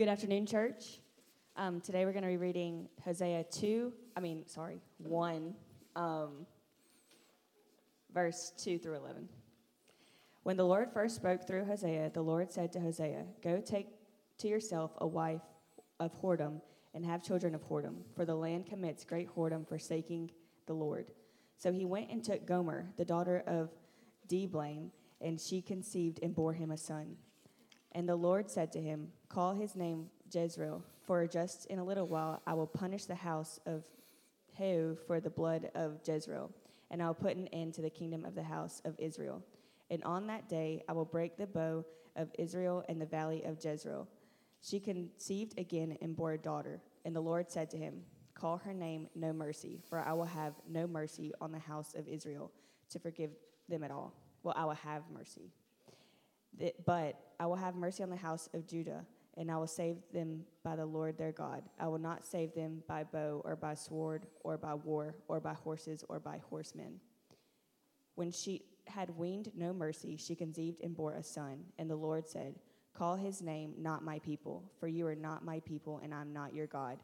Good afternoon, church. Um, today we're going to be reading Hosea 2, I mean, sorry, 1, um, verse 2 through 11. When the Lord first spoke through Hosea, the Lord said to Hosea, Go take to yourself a wife of whoredom and have children of whoredom, for the land commits great whoredom, forsaking the Lord. So he went and took Gomer, the daughter of Diblaim, and she conceived and bore him a son. And the Lord said to him, Call his name Jezreel, for just in a little while I will punish the house of Heu for the blood of Jezreel, and I will put an end to the kingdom of the house of Israel. And on that day I will break the bow of Israel in the valley of Jezreel. She conceived again and bore a daughter. And the Lord said to him, Call her name No Mercy, for I will have no mercy on the house of Israel to forgive them at all. Well, I will have mercy. But I will have mercy on the house of Judah, and I will save them by the Lord their God. I will not save them by bow or by sword or by war or by horses or by horsemen. When she had weaned no mercy, she conceived and bore a son. And the Lord said, Call his name not my people, for you are not my people, and I am not your God.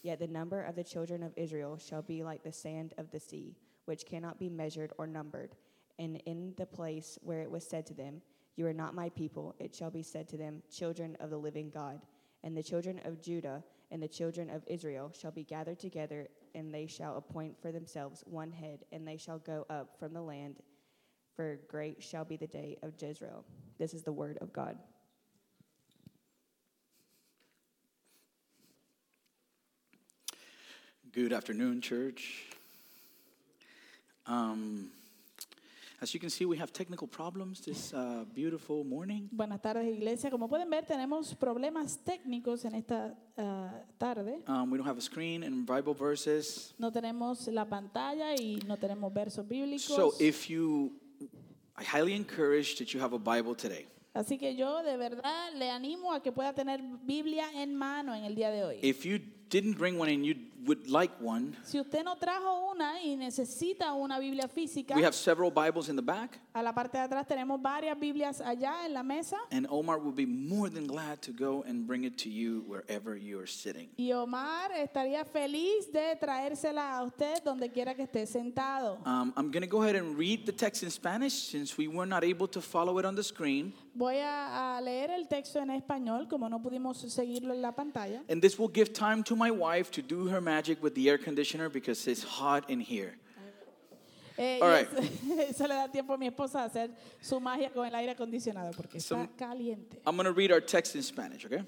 Yet the number of the children of Israel shall be like the sand of the sea, which cannot be measured or numbered. And in the place where it was said to them, You are not my people, it shall be said to them, Children of the living God. And the children of Judah and the children of Israel shall be gathered together, and they shall appoint for themselves one head, and they shall go up from the land, for great shall be the day of Jezreel. This is the word of God. Good afternoon, church. Um, as you can see, we have technical problems this uh, beautiful morning. Buenas tardes, iglesia. Como pueden ver, tenemos problemas técnicos en esta ah, tarde. Um, we don't have a screen and Bible verses. No tenemos la pantalla y no tenemos versos bíblicos. So, if you, I highly encourage that you have a Bible today. Así que yo de verdad le animo a que pueda tener Biblia en mano en el día de hoy. If you didn't bring one and you would like one, si usted no trajo una y necesita una Biblia física, we have several Bibles in the back, a la parte de atrás tenemos varias Biblias allá en la mesa. and Omar will be more than glad to go and bring it to you wherever you are sitting. Y Omar estaría feliz de traérsela a usted donde quiera que esté sentado. Um, I'm going to go ahead and read the text in Spanish since we were not able to follow it on the screen. Voy a, a leer el texto en español, como no pudimos seguirlo en la pantalla. And this will give time to my wife to do her magic with the air conditioner because it's hot in here. Eh, All right. eso, eso le da tiempo a mi esposa a hacer su magia con el aire acondicionado porque So- está caliente. I'm going to read our text in Spanish, okay?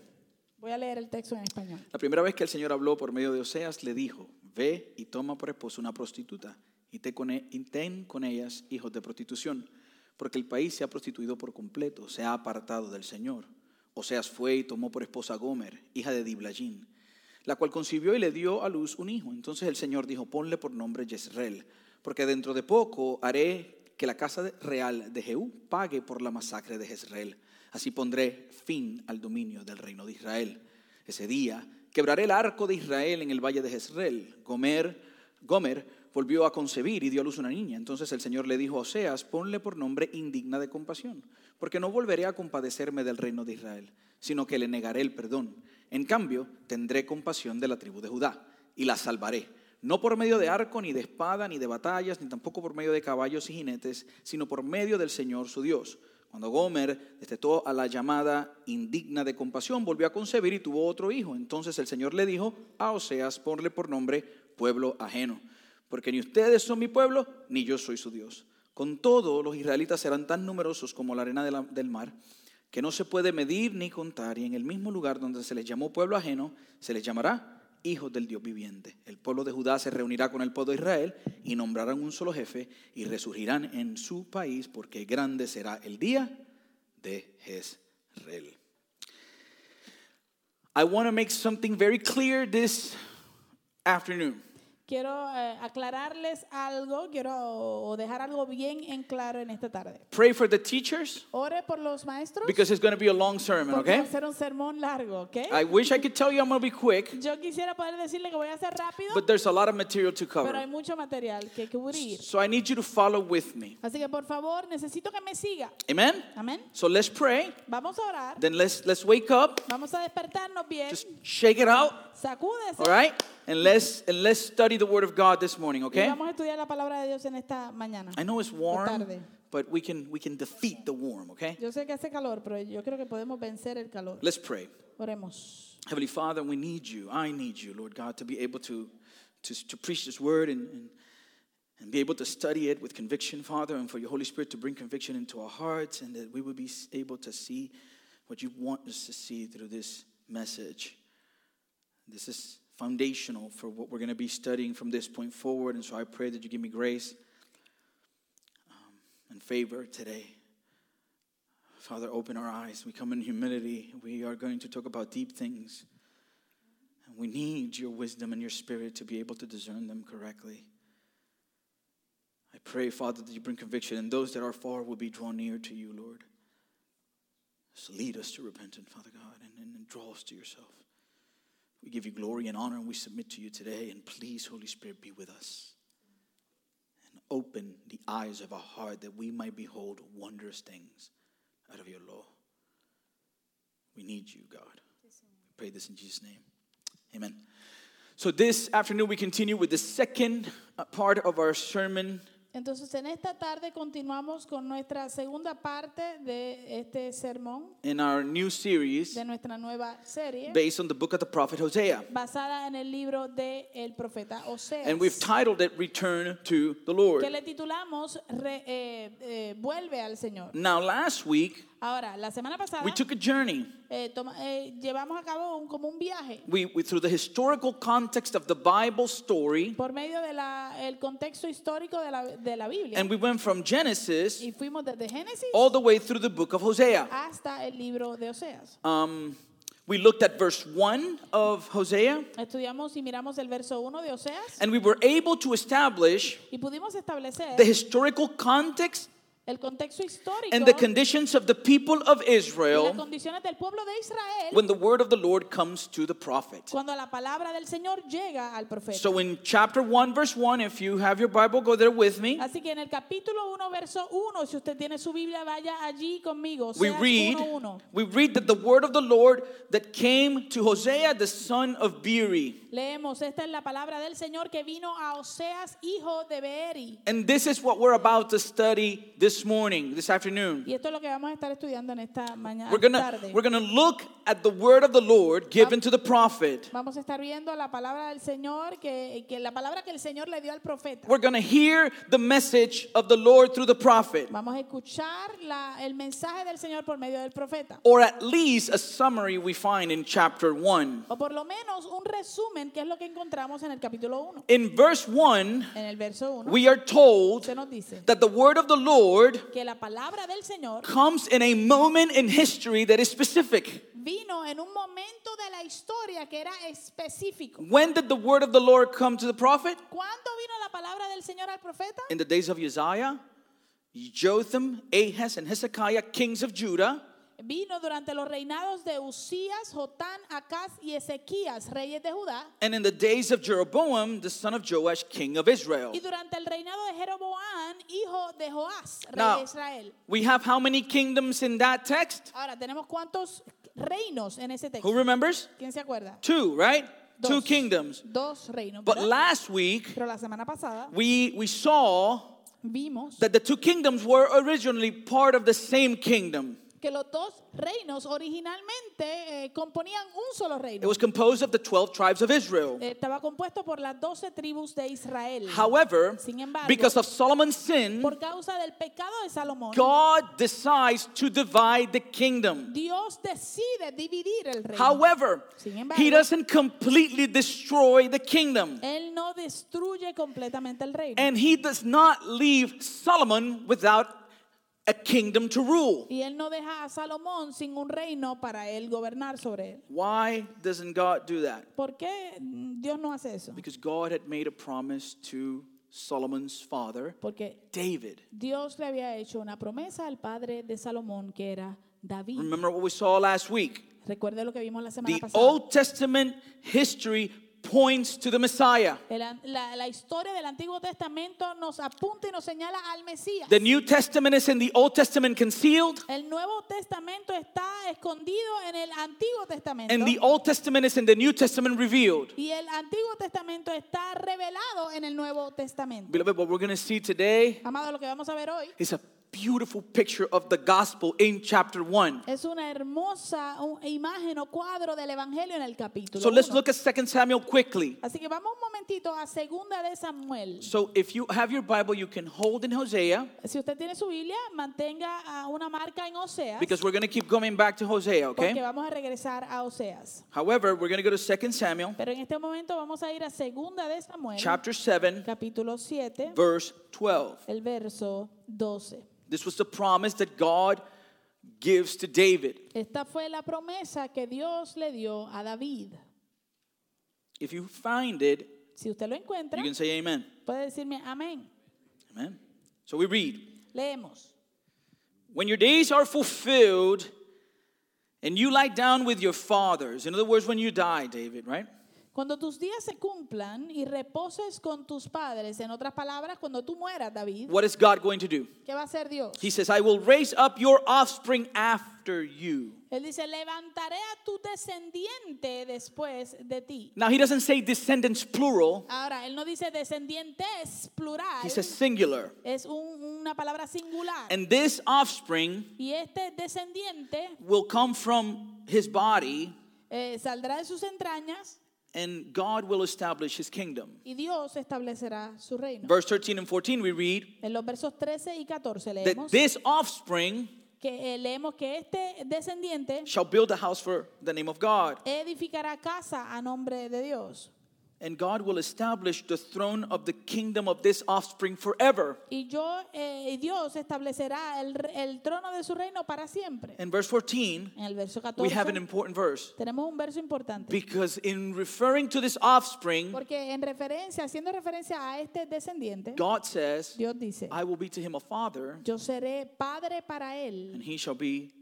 Voy a leer el texto en español. La primera vez que el Señor habló por medio de Oseas, le dijo, ve y toma por esposa una prostituta y, te con e- y ten con ellas hijos de prostitución, porque el país se ha prostituido por completo, se ha apartado del Señor. Oseas fue y tomó por esposa a Gomer, hija de Diblajín, la cual concibió y le dio a luz un hijo. Entonces el Señor dijo, ponle por nombre Jezreel, porque dentro de poco haré que la casa real de Jehú pague por la masacre de Jezreel. Así pondré fin al dominio del reino de Israel. Ese día quebraré el arco de Israel en el valle de Jezreel. Gomer, Gomer volvió a concebir y dio a luz una niña. Entonces el Señor le dijo a Oseas, ponle por nombre indigna de compasión, porque no volveré a compadecerme del reino de Israel, sino que le negaré el perdón. En cambio, tendré compasión de la tribu de Judá y la salvaré. No por medio de arco, ni de espada, ni de batallas, ni tampoco por medio de caballos y jinetes, sino por medio del Señor su Dios. Cuando Gomer destetó a la llamada indigna de compasión, volvió a concebir y tuvo otro hijo. Entonces el Señor le dijo a Oseas, ponle por nombre pueblo ajeno, porque ni ustedes son mi pueblo, ni yo soy su Dios. Con todo, los israelitas serán tan numerosos como la arena del mar, que no se puede medir ni contar, y en el mismo lugar donde se les llamó pueblo ajeno, se les llamará hijos del Dios viviente. El pueblo de Judá se reunirá con el pueblo de Israel y nombrarán un solo jefe y resurgirán en su país, porque grande será el día de Jezreel. I want to make something very clear this afternoon. Quiero eh, aclararles algo, quiero o dejar algo bien en claro en esta tarde. Pray for the teachers Ore por los maestros because it's going to be a long sermon, porque va okay? a ser un sermón largo, ¿ok? I wish I could tell you I'm going to be quick, Yo quisiera poder decirle que voy a ser rápido, but there's a lot of material to pero cover. hay mucho material que cubrir. So I need you to follow with me. Así que por favor, necesito que me siga. Amen? Amén. So let's pray. Vamos a orar. Then let's let's wake up. Vamos a despertarnos bien. Just shake it out, Sacúdese. all right? And let's and let's study the word of God this morning, Y okay? vamos a estudiar la palabra de Dios en esta mañana. I know it's warm, tarde. but we can we can defeat the warm, okay? Yo sé que hace calor, pero yo creo que podemos vencer el calor. Let's pray. Oremos. Heavenly Father, we need you. I need you, Lord God, to be able to to, to preach this word and, and and be able to study it with conviction, Father, and for your Holy Spirit to bring conviction into our hearts, and that we would be able to see what you want us to see through this message. This is foundational for what we're going to be studying from this point forward, and so I pray that you give me grace um, and favor today. Father, open our eyes. We come in humility. We are going to talk about deep things. And we need your wisdom and your spirit to be able to discern them correctly. I pray, Father, that you bring conviction, and those that are far will be drawn near to you, Lord. So lead us to repentance, Father God, and, and, and draw us to yourself. We give you glory and honor, and we submit to you today. And please, Holy Spirit, be with us. And open the eyes of our heart that we might behold wondrous things out of your law. We need you, God. We pray this in Jesus' name. Amen. So, this afternoon, we continue with the second part of our sermon Entonces, en esta tarde continuamos con nuestra segunda parte de este sermón, in our new series de nuestra nueva serie, based on the book of the prophet Hosea. basada en el libro de el profeta Oseas. And we've titled it Return to the Lord. que le titulamos Re- eh, eh, Vuelve al Señor. Now, last week, Ahora, la semana pasada we took a journey eh, toma- eh, llevamos a cabo un, como un viaje we, we, through the historical context of the Bible story, por medio del contexto histórico de la, de la Biblia. and we went from Genesis y fuimos desde Génesis all the way through the book of Hosea. hasta el libro de Oseas. Um, we looked at verse 1 of Hosea, Estudiamos y miramos el verso 1 de Oseas and we were able to establish y pudimos establecer the historical context el and the conditions of the people of Israel condiciones del pueblo de Israel when the word of the Lord comes to the prophet. cuando la palabra del Señor llega al profeta. So in chapter 1, verse 1, if you have your Bible, go there with me. Así que en el capítulo 1, verso 1, si usted tiene su Biblia, vaya allí conmigo. We read, 1:1. we read that the word of the Lord that came to Hosea, the son of Beeri. Leemos, esta es la palabra del Señor que vino a Oseas, hijo de Beeri. And this is what we're about to study this morning, this afternoon. Y esto es lo que vamos a estar estudiando en esta mañana We're gonna, tarde. we're gonna look at the word of the Lord given to the prophet. Vamos a estar viendo la palabra del Señor, que, que la palabra que el Señor le dio al profeta. We're gonna hear the message of the Lord through the prophet, Vamos a escuchar la- el mensaje del Señor por medio del profeta. or at least a summary we find in chapter 1. O por lo menos un resumen, que es lo que encontramos en el capítulo 1. In verse 1, En el verso 1 we are told se nos dice that the word of the Lord que la palabra del Señor comes in a moment in history that is specific. vino en un momento de la historia que era específico. When did the word of the Lord come to the prophet? ¿Cuándo vino la palabra del Señor al profeta? In the days of Uzziah, Jotham, Ahaz, and Hezekiah, kings of Judah. Vino durante los reinados de Usías, Jotán, Acaz y Ezequías, reyes de Judá. And in the days of Jeroboam, the son of Joash, king of Israel. Y durante el reinado de Jeroboam, hijo de Joás, rey Now, de Israel. we have how many kingdoms in that text? Ahora, tenemos cuántos reinos en ese Who remembers? ¿Quién se acuerda? Two, right? Two kingdoms. Dos reinos. But ¿verdad? last week, Pero la semana pasada we, we saw vimos that the two kingdoms were originally part of the same kingdom. Que los dos reinos originalmente eh, componían un solo It reino. was composed of the 12 tribes of Israel. Eh, Estaba compuesto por las doce tribus de Israel. However, Sin embargo, because of Solomon's sin, por causa del pecado de Salomón, God decides to divide the kingdom. Dios decide dividir el reino. However, Sin embargo, he doesn't completely destroy the kingdom. Él no destruye completamente el reino. And he does not leave Solomon without a kingdom to rule. Y él no deja a Salomón sin un reino para él gobernar sobre él. Why doesn't God do that? ¿Por qué Dios no hace eso? Because God had made a promise to Solomon's father, Porque David. Dios le había hecho una promesa al padre de Salomón que era David. Remember what we saw last week? Recuerde lo que vimos la semana The pasada. Old Testament history points to the Messiah. El la, la historia del Antiguo Testamento nos apunta y nos señala al Mesías. The New Testament is in the Old Testament concealed, El Nuevo Testamento está escondido en el Antiguo Testamento. and the Old Testament is in the New Testament revealed. y el Antiguo Testamento está revelado en el Nuevo Testamento. Beloved, what we're going to see today Amado, lo que vamos a ver hoy is a beautiful picture of the gospel in chapter 1. es una hermosa imagen o cuadro del Evangelio en el capítulo. So let's look at 2 Samuel quickly. Así que vamos un momentito a segunda de Samuel. So if you have your Bible, you can hold in Hosea Si usted tiene su Biblia, mantenga ah, una marca en Oseas. because we're going to keep coming back to Hosea, Porque okay? vamos a regresar a Oseas. However, we're going to go to 2 Samuel Pero en este momento vamos a ir a segunda de Samuel, chapter 7, capítulo 7, verse 12. el verso 12. This was the promise that God gives to David. Esta fue la promesa que Dios le dio a David. If you find it, Si usted lo encuentra, you can say amen. puede decirme amén. Amen. So we read, Leemos. When your days are fulfilled and you lie down with your fathers, in other words, when you die, David, right? Cuando tus días se cumplan y reposes con tus padres, en otras palabras, cuando tú mueras, David, What is God going to do? ¿qué va a hacer Dios? He says, I will raise up your offspring after you. Él dice, levantaré a tu descendiente después de ti. Now, he doesn't say descendants plural, Ahora, él no dice descendientes plural, he says singular. es un- una palabra singular. And this offspring Y este descendiente will come from his body, eh, saldrá de sus entrañas and God will establish his kingdom. y Dios establecerá su reino. Verse 13 and 14, we read En los versos 13 y 14 that this offspring que, eh, leemos que este descendiente shall build a house for the name of God, edificará casa a nombre de Dios. And God will establish the throne of the kingdom of this offspring forever. Y yo, eh, Dios establecerá el, el trono de su reino para siempre. In verse 14, En el verso we have an important verse tenemos un verso importante. because in referring to this offspring, Porque en referencia, haciendo referencia a este descendiente, God says, Dios dice, I will be to him a father, yo seré padre para él and he shall be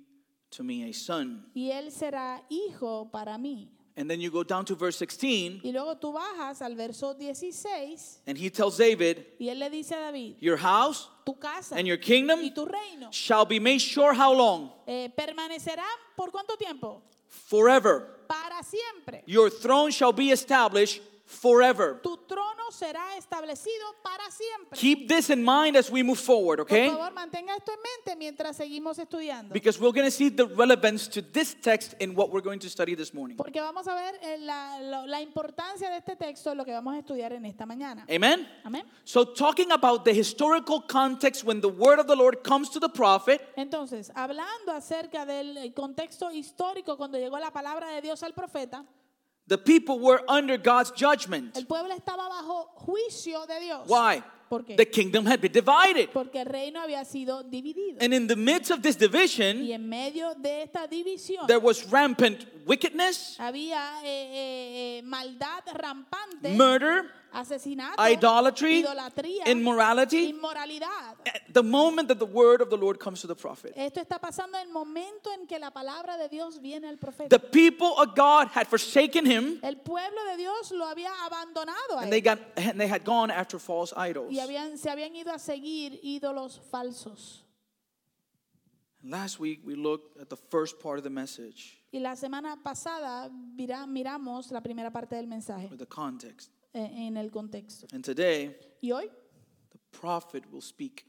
to me a son. y él será hijo para mí. And then you go down to verse 16, Y luego tú bajas al verso 16 and he tells David, y él le dice a David, Your house tu casa and your y kingdom tu reino shall be made sure how long? eh, permanecerán por cuánto tiempo? Forever. Para siempre. Your throne shall be established forever. Tu trono será establecido para siempre. Keep this in mind as we move forward, okay? Por favor, mantenga esto en mente mientras seguimos estudiando. Because we're going to see the relevance to this text in what we're going to study this morning. Porque vamos a ver eh, la, la importancia de este texto lo que vamos a estudiar en esta mañana. Amen? Amén. So, talking about the historical context when the word of the Lord comes to the prophet, Entonces, hablando acerca del contexto histórico cuando llegó la palabra de Dios al profeta, the people were under God's judgment. el pueblo estaba bajo juicio de Dios. Why? The kingdom had been divided. Porque el reino había sido dividido. And in the midst of this Y division, en medio de esta división there was rampant wickedness, había eh, eh, eh, maldad rampante, murder, asesinato, idolatry, idolatría, immorality. inmoralidad. At the moment that the word of the Lord comes to the prophet, Esto está pasando en el momento en que la palabra de Dios viene al profeta. the people of God had forsaken him El pueblo de Dios lo había abandonado and they, got, and they had gone after false idols. y habían, se habían ido a seguir ídolos falsos. Last week we looked at the first part of the message Y la semana pasada mira- miramos la primera parte del mensaje with the context. eh, en el contexto. And today, Y hoy the prophet will speak.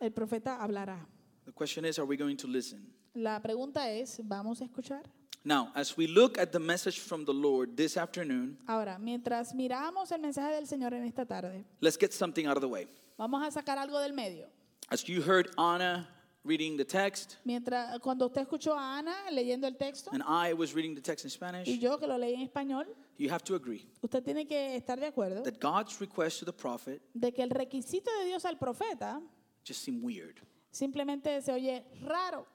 el profeta hablará. The question is, are we going to listen? La pregunta es, ¿vamos a escuchar? Now, as we look at the message from the Lord this afternoon, Ahora, mientras miramos el mensaje del Señor en esta tarde, let's get something out of the way. vamos a sacar algo del medio. As you heard Anna reading the text, Mientras, cuando usted escuchó a Ana leyendo el texto and I was reading the text in y Spanish, yo que lo leí en español, you have to agree usted tiene que estar de acuerdo that God's request to the prophet de que el requisito de Dios al profeta just seemed weird. Simplemente se oye raro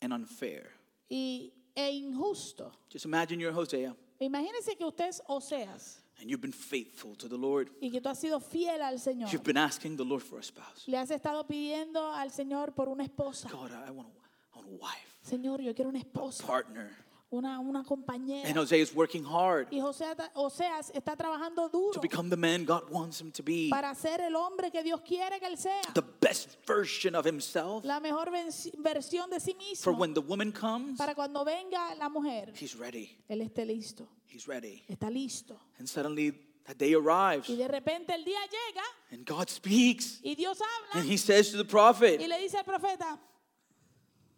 and unfair. y, e injusto. Just imagine you're Hosea Imagínense que usted es Oseas and you've been faithful to the Lord. y que tú has sido fiel al Señor. You've been asking the Lord for a spouse. Le has estado pidiendo al Señor por una esposa. God, I want a, I want a wife, Señor, yo quiero una a esposa, partner. Una, una And compañera. Hosea is working hard Y José, Oseas está trabajando to duro become the man God wants him to be, para ser el hombre que Dios quiere que él sea. the best version of himself. La mejor venci- versión de sí For mismo. when the woman comes, Para cuando venga la mujer, he's ready. él esté listo. He's ready. Está listo. And suddenly that day arrives Y de repente el día llega and God speaks y Dios and he says to the y prophet, le dice al profeta,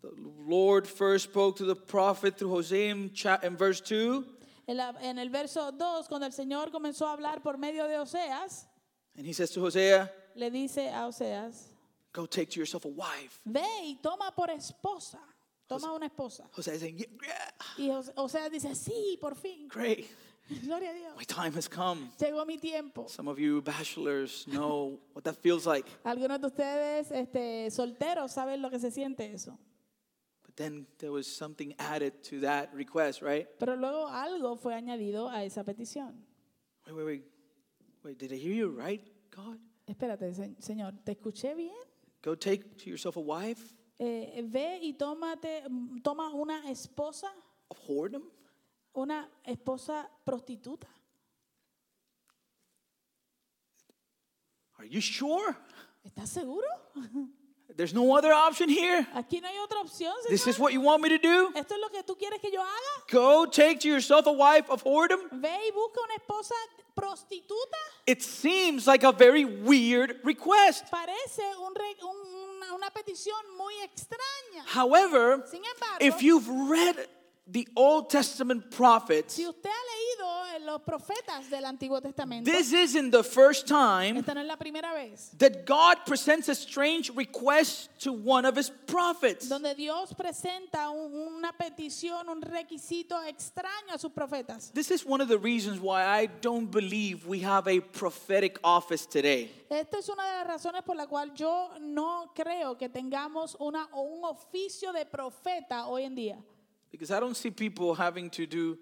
the Lord first spoke to the prophet through Hosea in, in verse 2. en, la- en el verso 2, cuando el Señor comenzó a hablar por medio de Oseas, And he says to Hosea, le dice a Oseas, Go take to yourself a wife. ve y toma por esposa, toma una esposa. Hosea is saying, Yeah, yeah, Y Os- Oseas dice, sí, por fin, great. gloria a Dios, My time has come. llegó mi tiempo. Some of you bachelors know what that feels like. Algunos de ustedes este, solteros saben lo que se siente eso. But then there was something added to that request, right? Pero luego algo fue añadido a esa petición. Wait, wait, wait. Wait, did I hear you right, God? Espérate, se- Señor, ¿te escuché bien? Go take to yourself a wife Eh, ve y tómate, toma una esposa, of whoredom? una esposa prostituta. Are you sure? ¿Estás seguro? There's no other option here. Aquí no hay otra opción, This is what you want me to do? ¿Esto es lo que tú quieres que yo haga? Go take to yourself a wife of whoredom? Ve y busca una esposa prostituta. It seems like a very weird request. Parece un un- una, una petición muy extraña. However, Sin embargo, if you've read the Old Testament prophets, si usted ha leído en los profetas del Antiguo Testamento, this isn't the first time esta no es la primera vez that God presents a strange request to one of his prophets. donde Dios presenta un- una petición, un requisito extraño a sus profetas. This is one of the reasons why I don't believe we have a prophetic office today. Esta es una de las razones por la cual yo no creo que tengamos una, o un oficio de profeta hoy en día. Because I don't see people having to do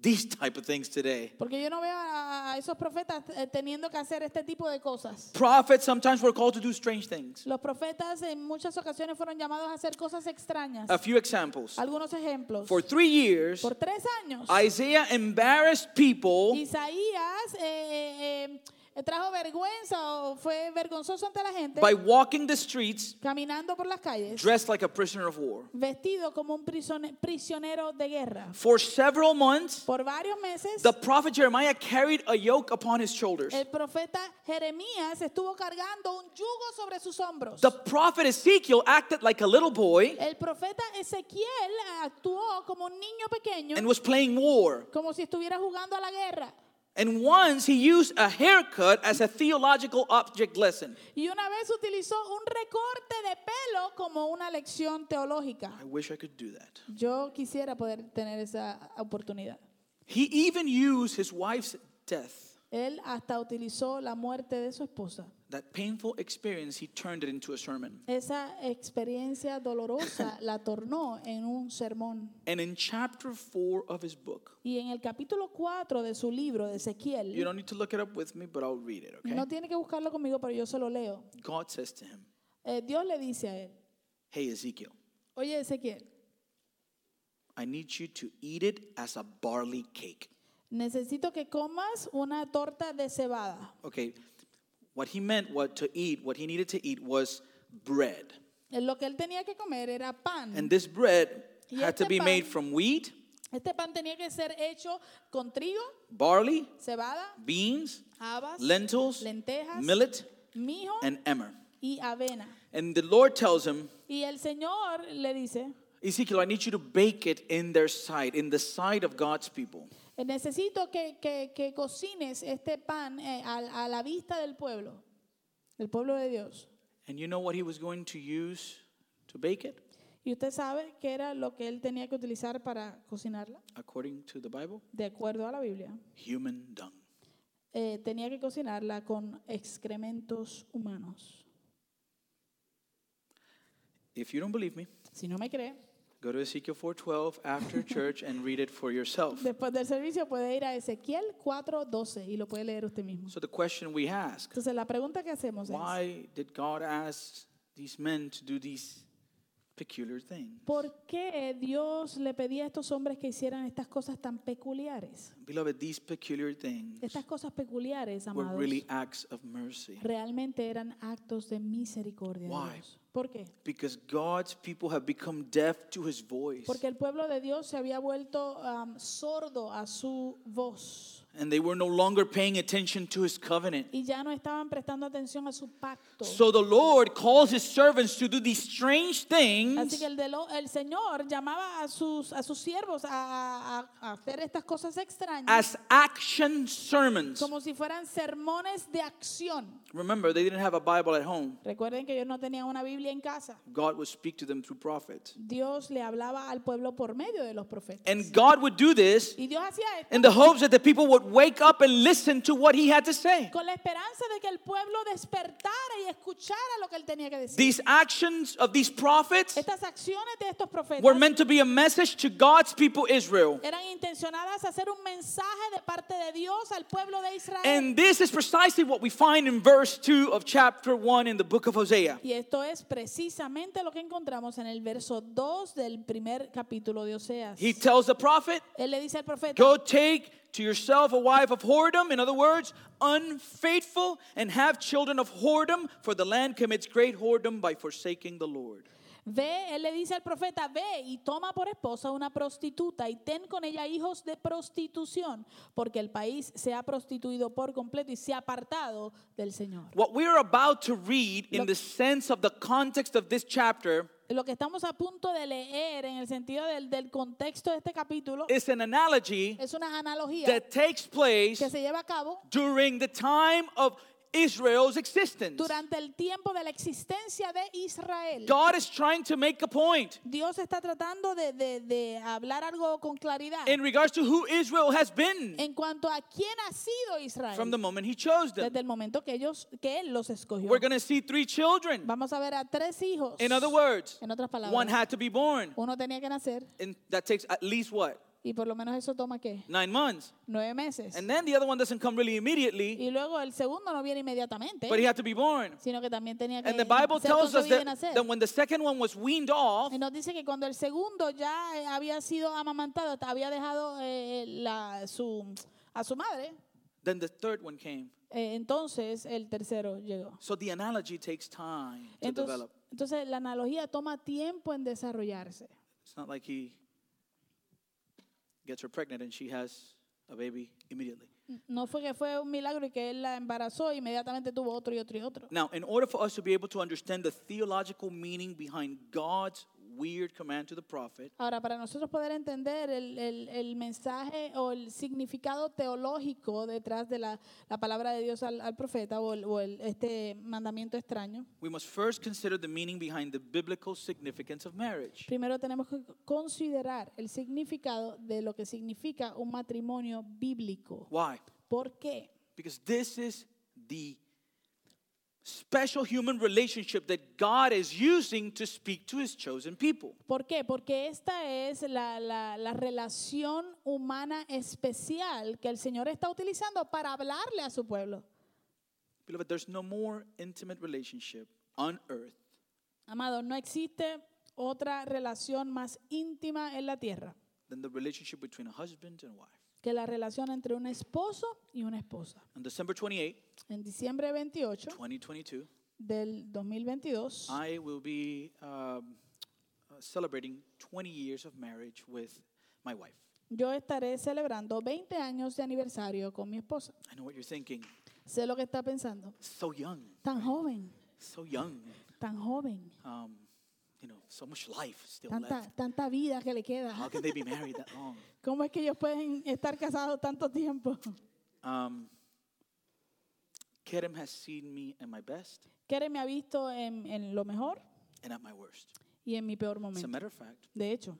these type of things today. Porque yo no veo a, esos profetas eh, teniendo que hacer este tipo de cosas. Prophets sometimes were called to do strange things. Los profetas en muchas ocasiones fueron llamados a hacer cosas extrañas. A few examples. Algunos ejemplos. For three years, Por tres años, Isaiah embarrassed people Isaías eh, eh, eh, trajo vergüenza o fue vergonzoso ante la gente by walking the streets caminando por las calles dressed like a prisoner of war. vestido como un prisionero de guerra. For several months, Por varios meses, the prophet Jeremiah carried a yoke upon his shoulders. el profeta Jeremías estuvo cargando un yugo sobre sus hombros. The prophet Ezekiel acted like a little boy El profeta Ezequiel actuó como un niño pequeño, and was playing war. como si estuviera jugando a la guerra. And once he used a haircut as a theological object lesson. Y una vez utilizó un recorte de pelo como una lección teológica. I wish I could do that. Yo quisiera poder tener esa oportunidad. He even used his wife's death, Él hasta utilizó la muerte de su esposa. that painful experience, he turned it into a sermon. Esa experiencia dolorosa la tornó en un sermón. And in chapter 4 of his book, Y en el capítulo 4 de su libro de you Ezequiel, don't need to look it up with me, but I'll read it, okay? no tiene que buscarlo conmigo, pero yo se lo leo. God says to him, Eh, Dios le dice a él, Hey, Ezekiel, oye Ezequiel, I need you to eat it as a barley cake. Necesito que comas una torta de cebada. Okay, what he meant what to eat, what he needed to eat was bread. Eh, Lo que él tenía que comer era pan. And this bread Y had to este be pan- made from wheat, Este pan tenía que ser hecho con trigo, barley, cebada, beans, habas, lentils, lentejas, millet, mijo and emmer. y avena. And the Lord tells him, Y el Señor le dice, Ezekiel, I need you to bake it in their sight, in the sight of God's people. "Eh, necesito que, que- que cocines este pan eh, a, a la vista del pueblo, del pueblo de Dios. And you know what he was going to use to bake it, Y usted sabe qué era lo que él tenía que utilizar para cocinarla, according to the Bible? de acuerdo a la Biblia. Human dung. Eh, tenía que cocinarla con excrementos humanos. If you don't believe me, Si no me cree, go to Ezekiel 4:12 after church and read it for yourself. después del servicio puede ir a Ezequiel 4:12 y lo puede leer usted mismo. So the question we ask, Entonces la pregunta que hacemos why did God ask these men to do these peculiar things? ¿por qué Dios le pedía a estos hombres que hicieran estas cosas tan peculiares? Beloved, these peculiar things Estas cosas peculiares, were amados, really acts of mercy. realmente eran actos de misericordia. de Why? Dios. ¿Por qué? Because God's people have become deaf to his voice. Porque el pueblo de Dios se había vuelto um, sordo a su voz And they were no longer paying attention to his covenant. y ya no estaban prestando atención a su pacto. So the Lord calls his servants to do these strange Así things que el, de lo- el Señor llamaba a sus, a sus siervos a, a- a hacer estas cosas extrañas as action sermons. como si fueran sermones de acción. Remember, they didn't have a Bible at home. Recuerden que ellos no tenían una Biblia en casa. God would speak to them through prophets. Dios le hablaba al pueblo por medio de los profetas. And God would do this Y Dios hacía esto in the hopes that the people would wake up and listen to what he had to say. con la esperanza de que el pueblo despertara y escuchara lo que él tenía que decir. These actions of these prophets Estas acciones de estos profetas were meant to be a message to God's people, Israel. eran intencionadas a hacer un mensaje de parte de Dios al pueblo de Israel. And this is precisely what we find in verse 2 of chapter 1 in the book of Hosea. Y esto es precisamente lo que encontramos en el verso 2 del primer capítulo de Oseas. He tells the prophet, Él le dice al profeta, Go take to yourself a wife of whoredom, in other words, unfaithful, and have children of whoredom, for the land commits great whoredom by forsaking the Lord. Ve, él le dice al profeta, ve y toma por esposa una prostituta y ten con ella hijos de prostitución, porque el país se ha prostituido por completo y se ha apartado del Señor. What we are about to read in the sense of the context of this chapter Lo que estamos a punto de leer en el sentido del, del contexto de este capítulo is an analogy es una analogía that takes place que se lleva a cabo during the time of Israel's existence. durante el tiempo de la existencia de Israel. God is trying to make a point Dios está tratando de, de- de hablar algo con claridad in regards to who Israel has been en cuanto a quién ha sido Israel from the moment he chose them. desde el momento que ellos que él los escogió. We're going to see three children. Vamos a ver a tres hijos. In other words, en otras palabras, one had to be born. uno tenía que nacer And that takes at least what? Y por lo menos eso toma qué? Nine months. Nueve meses. And then the other one doesn't come really immediately, y luego el segundo no viene inmediatamente, but he had to be born. sino que también tenía que And the Bible ser tells us concebido y that, nacer. that when the second one was weaned off, Y nos dice que cuando el segundo ya eh, había sido amamantado, había dejado eh, la, su, a su madre, then the third one came. eh, entonces el tercero llegó. So the analogy takes time to Entonces, develop. entonces la analogía toma tiempo en desarrollarse. It's not like he gets her pregnant and she has a baby immediately. Mm, no fue que fue un milagro y que él la embarazó inmediatamente tuvo otro y otro y otro. Now, in order for us to be able to understand the theological meaning behind God's weird command to the prophet, Ahora, para nosotros poder entender el, el- el mensaje o el significado teológico detrás de la, la palabra de Dios al, al profeta o, el- o el- este mandamiento extraño, we must first consider the meaning behind the biblical significance of marriage. primero tenemos que considerar el significado de lo que significa un matrimonio bíblico. Why? ¿Por qué? Because this is the special human relationship that God is using to speak to his chosen people. ¿Por qué? Porque esta es la, la- la relación humana especial que el Señor está utilizando para hablarle a su pueblo. Beloved, there's no more intimate relationship on earth Amado, no existe otra relación más íntima en la tierra than the relationship between a husband and wife. que la relación entre un esposo y una esposa. On December 28, En diciembre 28 2022, del 2022, I will be um, uh, celebrating 20 years of marriage with my wife. yo estaré celebrando 20 años de aniversario con mi esposa. I know what you're thinking. Sé lo que está pensando. So young, Tan joven, so young. tan joven, Um, you know, so much life still tanta, left. tanta vida que le queda. How can they be married that long? ¿Cómo es que ellos pueden estar casados tanto tiempo? Um, Kerem has seen me at my best Keren me ha visto en, en lo mejor and at my worst. y en mi peor As a momento. matter of fact, De hecho,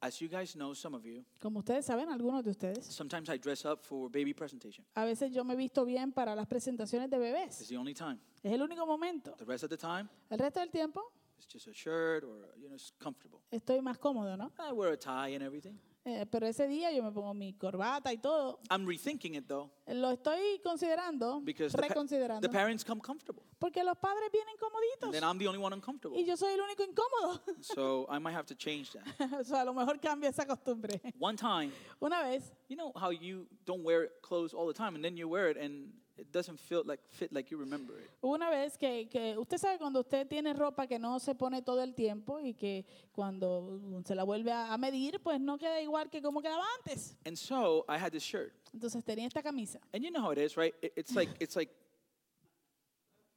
as you guys know, some of you, como ustedes saben, algunos de ustedes, sometimes I dress up for baby presentation. a veces yo me he visto bien para las presentaciones de It's bebés. the only time. Es el único momento. The rest of the time El resto del tiempo, It's just a shirt or, you know, it's comfortable. Estoy más cómodo, ¿no? I wear a tie and everything. Eh, pero ese día yo me pongo mi corbata y todo. I'm rethinking it though Lo estoy considerando, because the, pa- reconsiderando. the parents come comfortable. Porque los padres vienen And comoditos then I'm the only one uncomfortable. y yo soy el único incómodo. So I might have to change that. o sea, a lo mejor cambia esa costumbre. One time, Una vez, you know how you don't wear clothes all the time and then you wear it and it doesn't feel like fit like you remember it. una vez que, que usted sabe cuando usted tiene ropa que no se pone todo el tiempo y que cuando se la vuelve a, a medir, pues no queda igual que como quedaba antes. And so I had this shirt. Entonces tenía esta camisa. And you know how it is, right? It, it's like it's like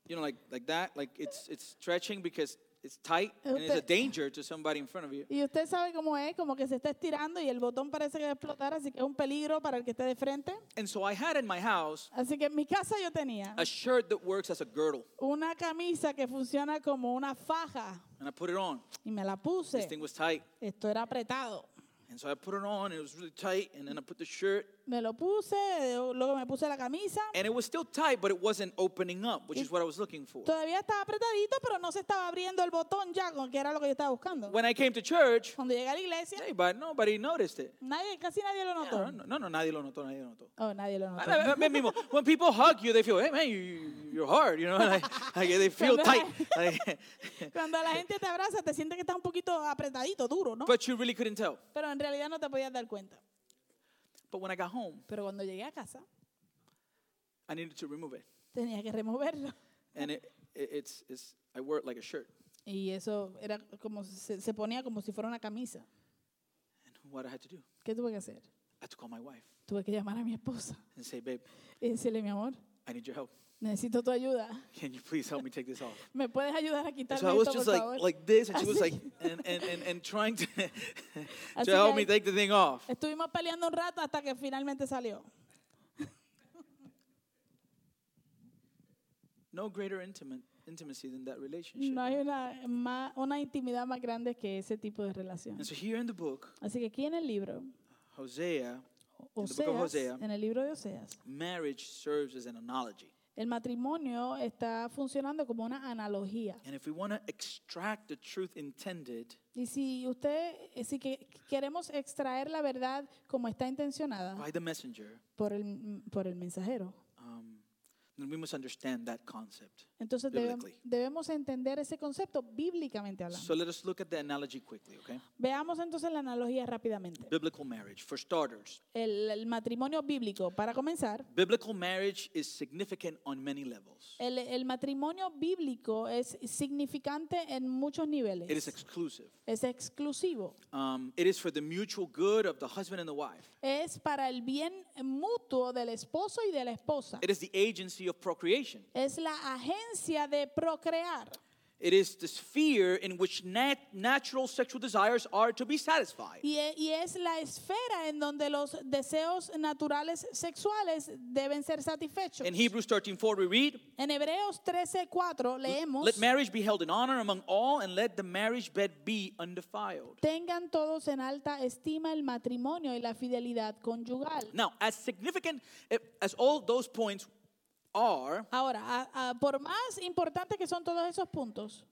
you know like like that, like it's it's stretching because it's tight and it's a danger to somebody in front of you. Y usted sabe cómo es, como que se está estirando y el botón parece que va a explotar, así que es un peligro para el que esté de frente. And so I had in my house Así que en mi casa yo tenía a shirt that works as a girdle. una camisa que funciona como una faja And I put it on. y me la This puse. thing was tight. Esto era apretado. And so I put it on, it was really tight, and then I put the shirt, Me lo puse, luego me puse la camisa. and it was still tight, but it wasn't opening up, which is what I was looking for. Todavía estaba apretadito, pero no se estaba abriendo el botón ya, que era lo que yo estaba buscando. When I came to church, Cuando llegué a la iglesia, but nobody noticed it. nadie, casi nadie lo Yeah, notó. no, no, no, nadie lo notó, nadie lo notó. Oh, nadie lo notó. Mean, people- when people hug you, they feel, hey man, you, you- you're hard, you know, like, like they feel tight. Cuando la gente te abraza, te sientes que estás un poquito apretadito, duro, ¿no? but you really couldn't tell. Pero en realidad no te podías dar cuenta. But when I got home, Pero cuando llegué a casa, I needed to remove it, tenía que removerlo. and it, it it's, it's I wear it like a shirt. Y eso era como se, se ponía como si fuera una camisa. And what I had to do, ¿Qué tuve que hacer? I had to call my wife Tuve que llamar a mi esposa and say, babe, y decirle, mi amor, I need your help. Necesito tu ayuda. Can you please help me take this off? ¿Me puedes ayudar a quitarme so I was esto, just por like favor? like this, and she was like and and and, and trying to help me take the thing off. Estuvimos peleando un rato hasta que finalmente salió. No greater intimate intimacy than that relationship. No hay una, una intimidad más grande que ese tipo de relación. And so here in the book, Así que aquí en el libro, Oseas, Hosea, en el libro de Oseas, marriage serves as an analogy. El matrimonio está funcionando como una analogía. And if we want to extract the truth intended, Y si usted, si que queremos extraer la verdad como está intencionada by the messenger, por el, por el mensajero, we must understand that concept. entonces debe- Biblically. debemos entender ese concepto bíblicamente hablando. So let us look at the analogy quickly, okay? Veamos entonces la analogía rápidamente. Biblical marriage. For starters, El, el matrimonio bíblico, para comenzar, biblical marriage is significant on many levels. el, el matrimonio bíblico es significante en muchos It is niveles. exclusive. Es exclusivo. Um, it is for the mutual good of the husband and the wife. Es para el bien mutuo del esposo y de la esposa. It is the agency of procreation. Es la agencia de procrear. It is the sphere in which nat- natural sexual desires are to be satisfied. Y y es la esfera en donde los deseos naturales sexuales deben ser satisfechos. In Hebrews 13:4 we read, En Hebreos 13:4 leemos, "Let marriage be held in honor among all and let the marriage bed be undefiled." tengan todos en alta estima el matrimonio y la fidelidad conyugal. Now, as significant eh, as all those points are, Ahora, a- a- por más importante que son todos esos puntos,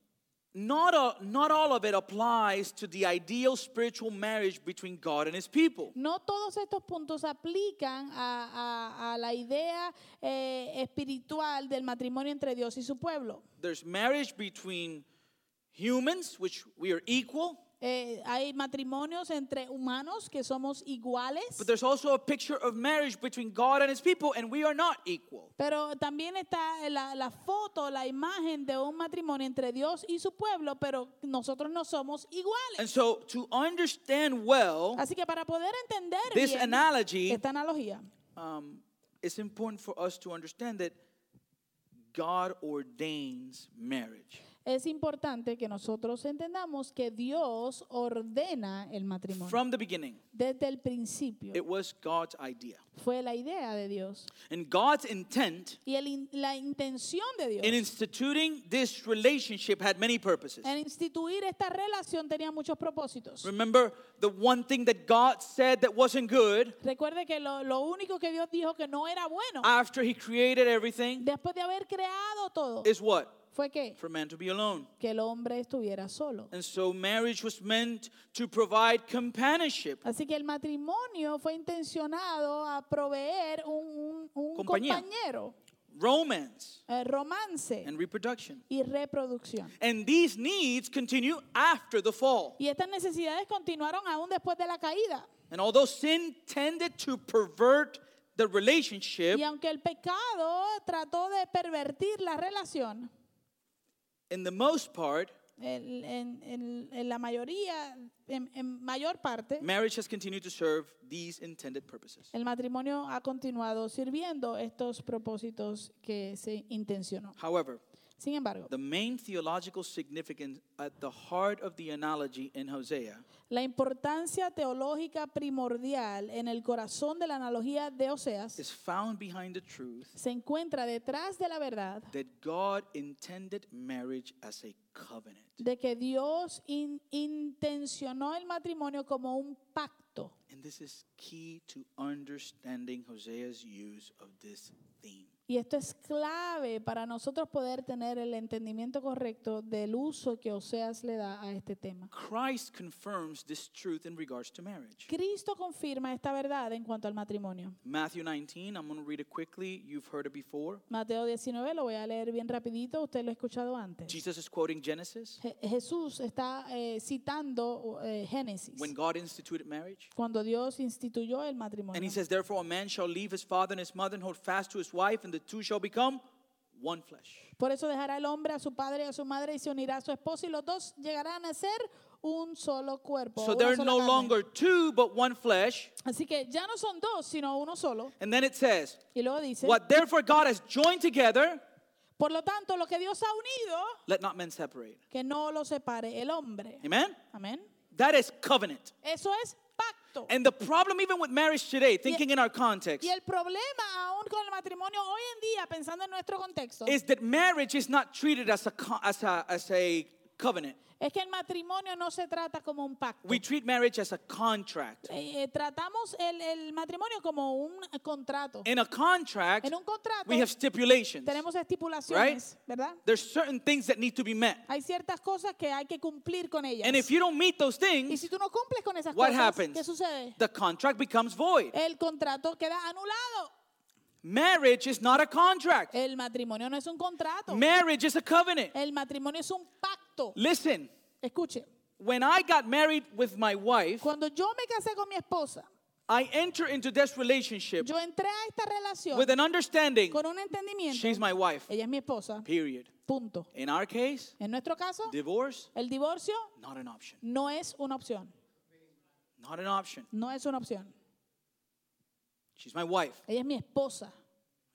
not, a, not all of it applies to the ideal spiritual marriage between God and his people. no todos estos puntos aplican a, a- a la idea eh, espiritual del matrimonio entre Dios y su pueblo. There's marriage between humans, which we are equal, Eh, hay matrimonios entre humanos que somos iguales, but there's also a picture of marriage between God and his people, and we are not equal. pero también está la, la foto, la imagen de un matrimonio entre Dios y su pueblo, pero nosotros no somos And iguales. so, to understand well Así que para poder entender this bien analogy, esta analogía, um, it's important for us to understand that God ordains marriage. Es importante que nosotros entendamos que Dios ordena el matrimonio. From the beginning, Desde el principio it was God's idea. fue la idea de Dios And God's intent y el in- la intención de Dios in instituting this relationship had many purposes. en instituir esta relación tenía muchos propósitos. Remember, the one thing that God said that wasn't good Recuerde que lo, lo único que Dios dijo que no era bueno after He created everything después de haber creado todo is what? Fue que, for man to be alone. que el hombre estuviera solo. And so marriage was meant to provide companionship, Así que el matrimonio fue intencionado a proveer un, un- un Compañía. compañero, romance, eh, romance and reproduction. y reproducción. And these needs continue after the fall. Y estas necesidades continuaron aún después de la caída. And although sin tended to pervert the relationship, Y aunque el pecado trató de pervertir la relación, in the most part, en, en- en la mayoría, en, en mayor parte, marriage has continued to serve these intended purposes. el matrimonio ha continuado sirviendo estos propósitos que se intencionó. However, Sin embargo, the main theological significance at the heart of the analogy in Hosea la importancia teológica primordial en el corazón de la analogía de Oseas is found behind the truth se encuentra detrás de la verdad that God intended marriage as a covenant. de que Dios in- intencionó el matrimonio como un pacto. And this is key to understanding Hosea's use of this theme. Y esto es clave para nosotros poder tener el entendimiento correcto del uso que Oseas le da a este tema. Christ confirms this truth in regards to marriage. Cristo confirma esta verdad en cuanto al matrimonio. Matthew 19, I'm going to read it quickly. You've heard it before. Mateo 19, lo voy a leer bien rapidito, usted lo ha escuchado antes. Jesus is quoting Genesis Je- Jesús está eh, citando eh, Génesis, when God instituted marriage. cuando Dios instituyó el And matrimonio. he says, Therefore, a man shall leave his father and his mother and hold fast to his wife, and the two shall become one flesh. Por eso dejará el hombre a su padre y a su madre y se unirá a su esposo y los dos llegarán a ser un solo cuerpo. So una they're sola no carne. longer two, but one flesh. Así que ya no son dos, sino uno solo. And then it says, Y luego dice, What therefore God has joined together, por lo tanto, lo que Dios ha unido, let not men separate. que no lo separe el hombre. Amen? Amén. That is covenant. Eso es pacto. And the problem, even with marriage today, thinking in our context, Y el problema aún con el matrimonio hoy en día, pensando en nuestro contexto, is that marriage is not treated as a, co- as a, as a covenant. es que el matrimonio no se trata como un pacto. We treat marriage as a contract. Eh, eh, tratamos el, el matrimonio como un contrato. In a contract, En un contrato we have stipulations. tenemos estipulaciones, ¿verdad? There's certain things that need to be met. Hay ciertas cosas que hay que cumplir con ellas. And if you don't meet those y things, si tú no cumples con esas what cosas, happens? ¿qué sucede? The contract becomes void. El contrato queda anulado. Marriage is not a contract. El matrimonio no es un contrato. Marriage is a covenant. El matrimonio es un pacto. Listen, Escuche, when I got married with my wife, cuando yo me casé con mi esposa, I enter into this relationship yo entré a esta relación with an understanding con un entendimiento. she's my wife. Ella es mi esposa. Period. Punto. In our case, En nuestro caso, divorce, el divorcio not an option. no es una opción. Not an option. No es una opción. She's my wife, Ella es mi esposa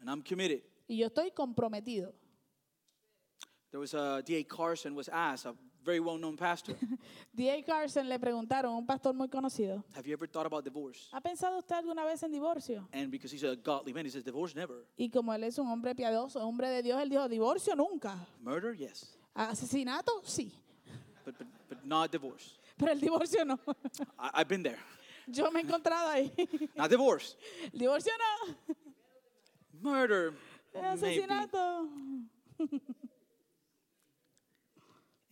and I'm committed. y yo estoy comprometido. There was a D.A. Carson was asked, a very well-known pastor, D.A. Carson le preguntaron, un pastor muy conocido, have you ever thought about divorce? ¿ha pensado usted alguna vez en divorcio? And because he's a godly man, he says, divorce never. Y como él es un hombre piadoso, hombre de Dios, él dijo, divorcio nunca. Murder, yes, Asesinato, sí, but, but, but not divorce. pero el divorcio no. I, I've been there. Yo me he encontrado ahí. Not divorce. Divorcio no. Murder, maybe. asesinato.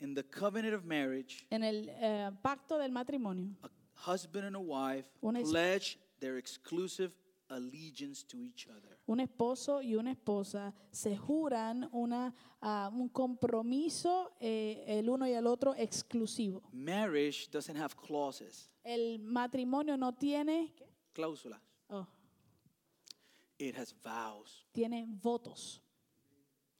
In the covenant of marriage, En el eh, pacto del matrimonio, a husband and a wife pledge their exclusive allegiance to each other. un esposo y una esposa se juran una, ah, un compromiso eh, el uno y el otro exclusivo. Marriage doesn't have clauses, El matrimonio no tiene, ¿qué? cláusulas. Oh, It has vows. tiene votos.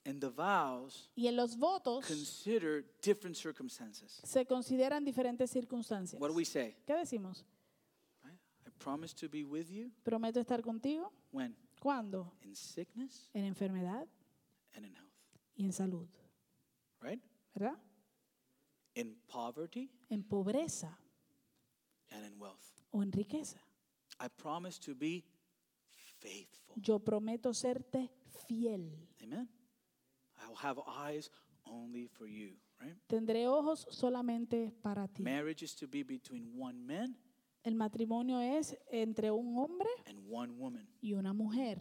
And the vows Y en los votos consider different circumstances. se consideran diferentes circunstancias. What do we say? ¿Qué decimos? I promise to be with you Prometo estar contigo. when? ¿Cuándo? In sickness En enfermedad and in health. y en salud. Right? ¿Verdad? In poverty En pobreza and in wealth. o en riqueza. I promise to be faithful. Yo prometo serte fiel. Amen. I'll have eyes only for you, right? Tendré ojos solamente para ti. Marriage is to be between one man El matrimonio es entre un hombre and one woman. y una mujer.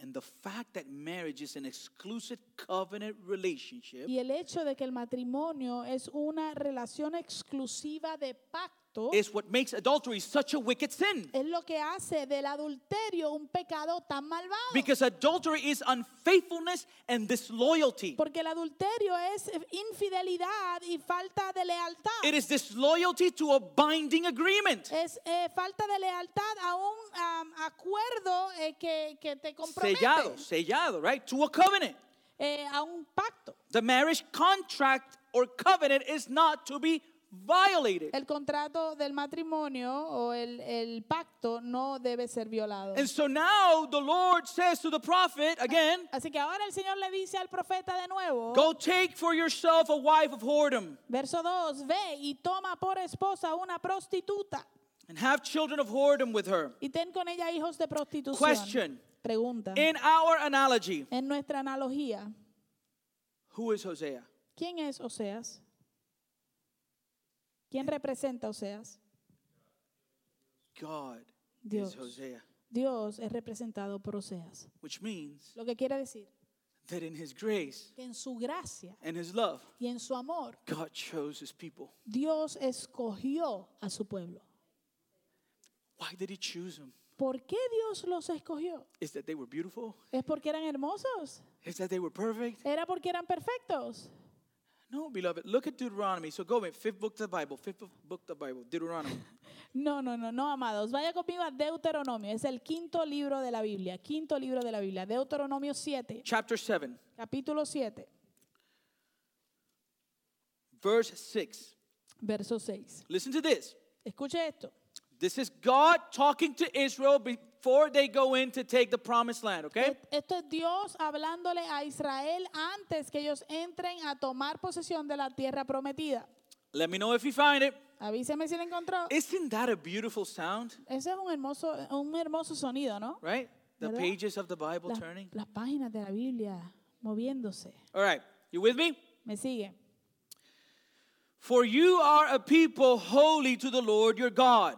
And the fact that marriage is an exclusive covenant relationship Y el hecho de que el matrimonio es una relación exclusiva de pacto is what makes adultery such a wicked sin. es lo que hace del adulterio un pecado tan malvado. Because adultery is unfaithfulness and disloyalty. Porque el adulterio es infidelidad y falta de lealtad. It is disloyalty to a binding agreement. es eh, falta de lealtad a un am, acuerdo eh, que, que te compromete, Sellado, sellado, right? To a covenant. eh, a un pacto. The marriage contract or covenant is not to be violated. El contrato del matrimonio o el, el pacto no debe ser violado. And so now the Lord says to the prophet again, Así que ahora el Señor le dice al profeta de nuevo, Go take for yourself a wife of whoredom verso 2, ve y toma por esposa una prostituta and have children of whoredom with her. y ten con ella hijos de prostitución. Question. Pregunta. In our analogy, En nuestra analogía, who is Hosea? ¿quién es Oseas? ¿Quién representa a Oseas? God Dios. is Hosea, Dios es representado por Oseas. which means Lo que quiere decir that in His grace que en su gracia and His love, y en su amor, God chose His people. Dios escogió a su pueblo. Why did He choose them? ¿Por qué Dios los escogió? Is that they were beautiful? ¿Es porque eran hermosos? Is that they were perfect? ¿Era porque eran perfectos? No, beloved. Look at Deuteronomy. So go with fifth book of the Bible. Fifth book of the Bible. Deuteronomy. No, no, no, no, amados. Vaya conmigo a Deuteronomio. Es el quinto libro de la Biblia. Quinto libro de la Biblia. Deuteronomio 7, Chapter 7, capítulo 7, verse 6. verso 6. Listen to this. Escuche esto. This is God talking to Israel before they go in to take the promised land, okay? Esto es Dios hablándole a Israel antes que ellos entren a tomar posesión de la tierra prometida. Let me know if you find it. Avíseme si lo encontró. Isn't that a beautiful sound, Ese es un hermoso, un hermoso sonido, ¿no? right? The ¿Verdad? pages of the Bible Las, turning. las páginas de la Biblia moviéndose. All right, you with me? ¿Me sigue? For you are a people holy to the Lord your God.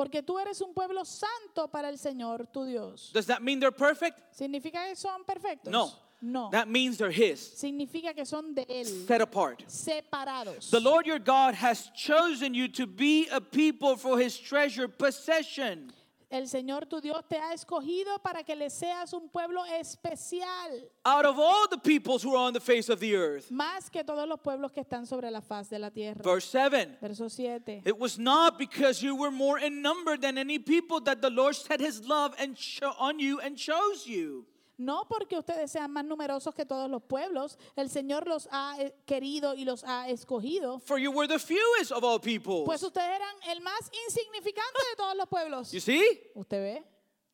Porque tú eres un pueblo santo para el Señor tu Dios. Does that mean they're perfect? ¿Significa que son perfectos? No. No. That means they're His, Significa que son de Él, set apart. separados. The Lord your God has chosen you to be a people for His treasure possession. El Señor tu Dios te ha escogido para que le seas un pueblo especial, Out of all the peoples who are on the face of the earth. más que todos los pueblos que están sobre la faz de la tierra. Verse 7. Verso 7. It was not because you were more in number than any people that the Lord set his love and on you and chose you. No porque ustedes sean más numerosos que todos los pueblos, el Señor los ha eh, querido y los ha escogido. For you were the fewest of all peoples. Pues ustedes eran el más insignificante de todos los pueblos. You see? ¿Usted ve?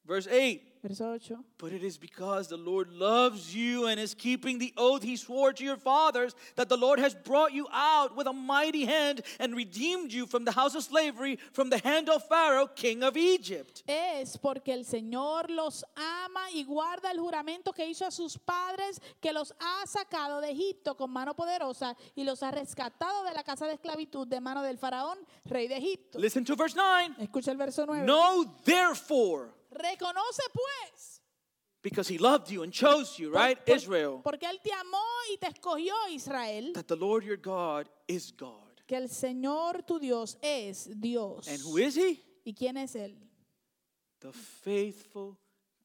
Verse 8. Verso 8. But it is because the Lord loves you and is keeping the oath he swore to your fathers that the Lord has brought you out with a mighty hand and redeemed you from the house of slavery, from the hand of Pharaoh, king of Egypt. Es porque el Señor los ama y guarda el juramento que hizo a sus padres, que los ha sacado de Egipto con mano poderosa y los ha rescatado de la casa de esclavitud de mano del faraón, rey de Egipto. Listen to verse 9. Escucha el verso 9. Know therefore, Reconoce pues. because he loved you and chose you, por- right? por- Israel. Porque Él te amó y te escogió, Israel, that the Lord your God is God. que el Señor tu Dios es Dios. And who is he? ¿Y quién es Él? The faithful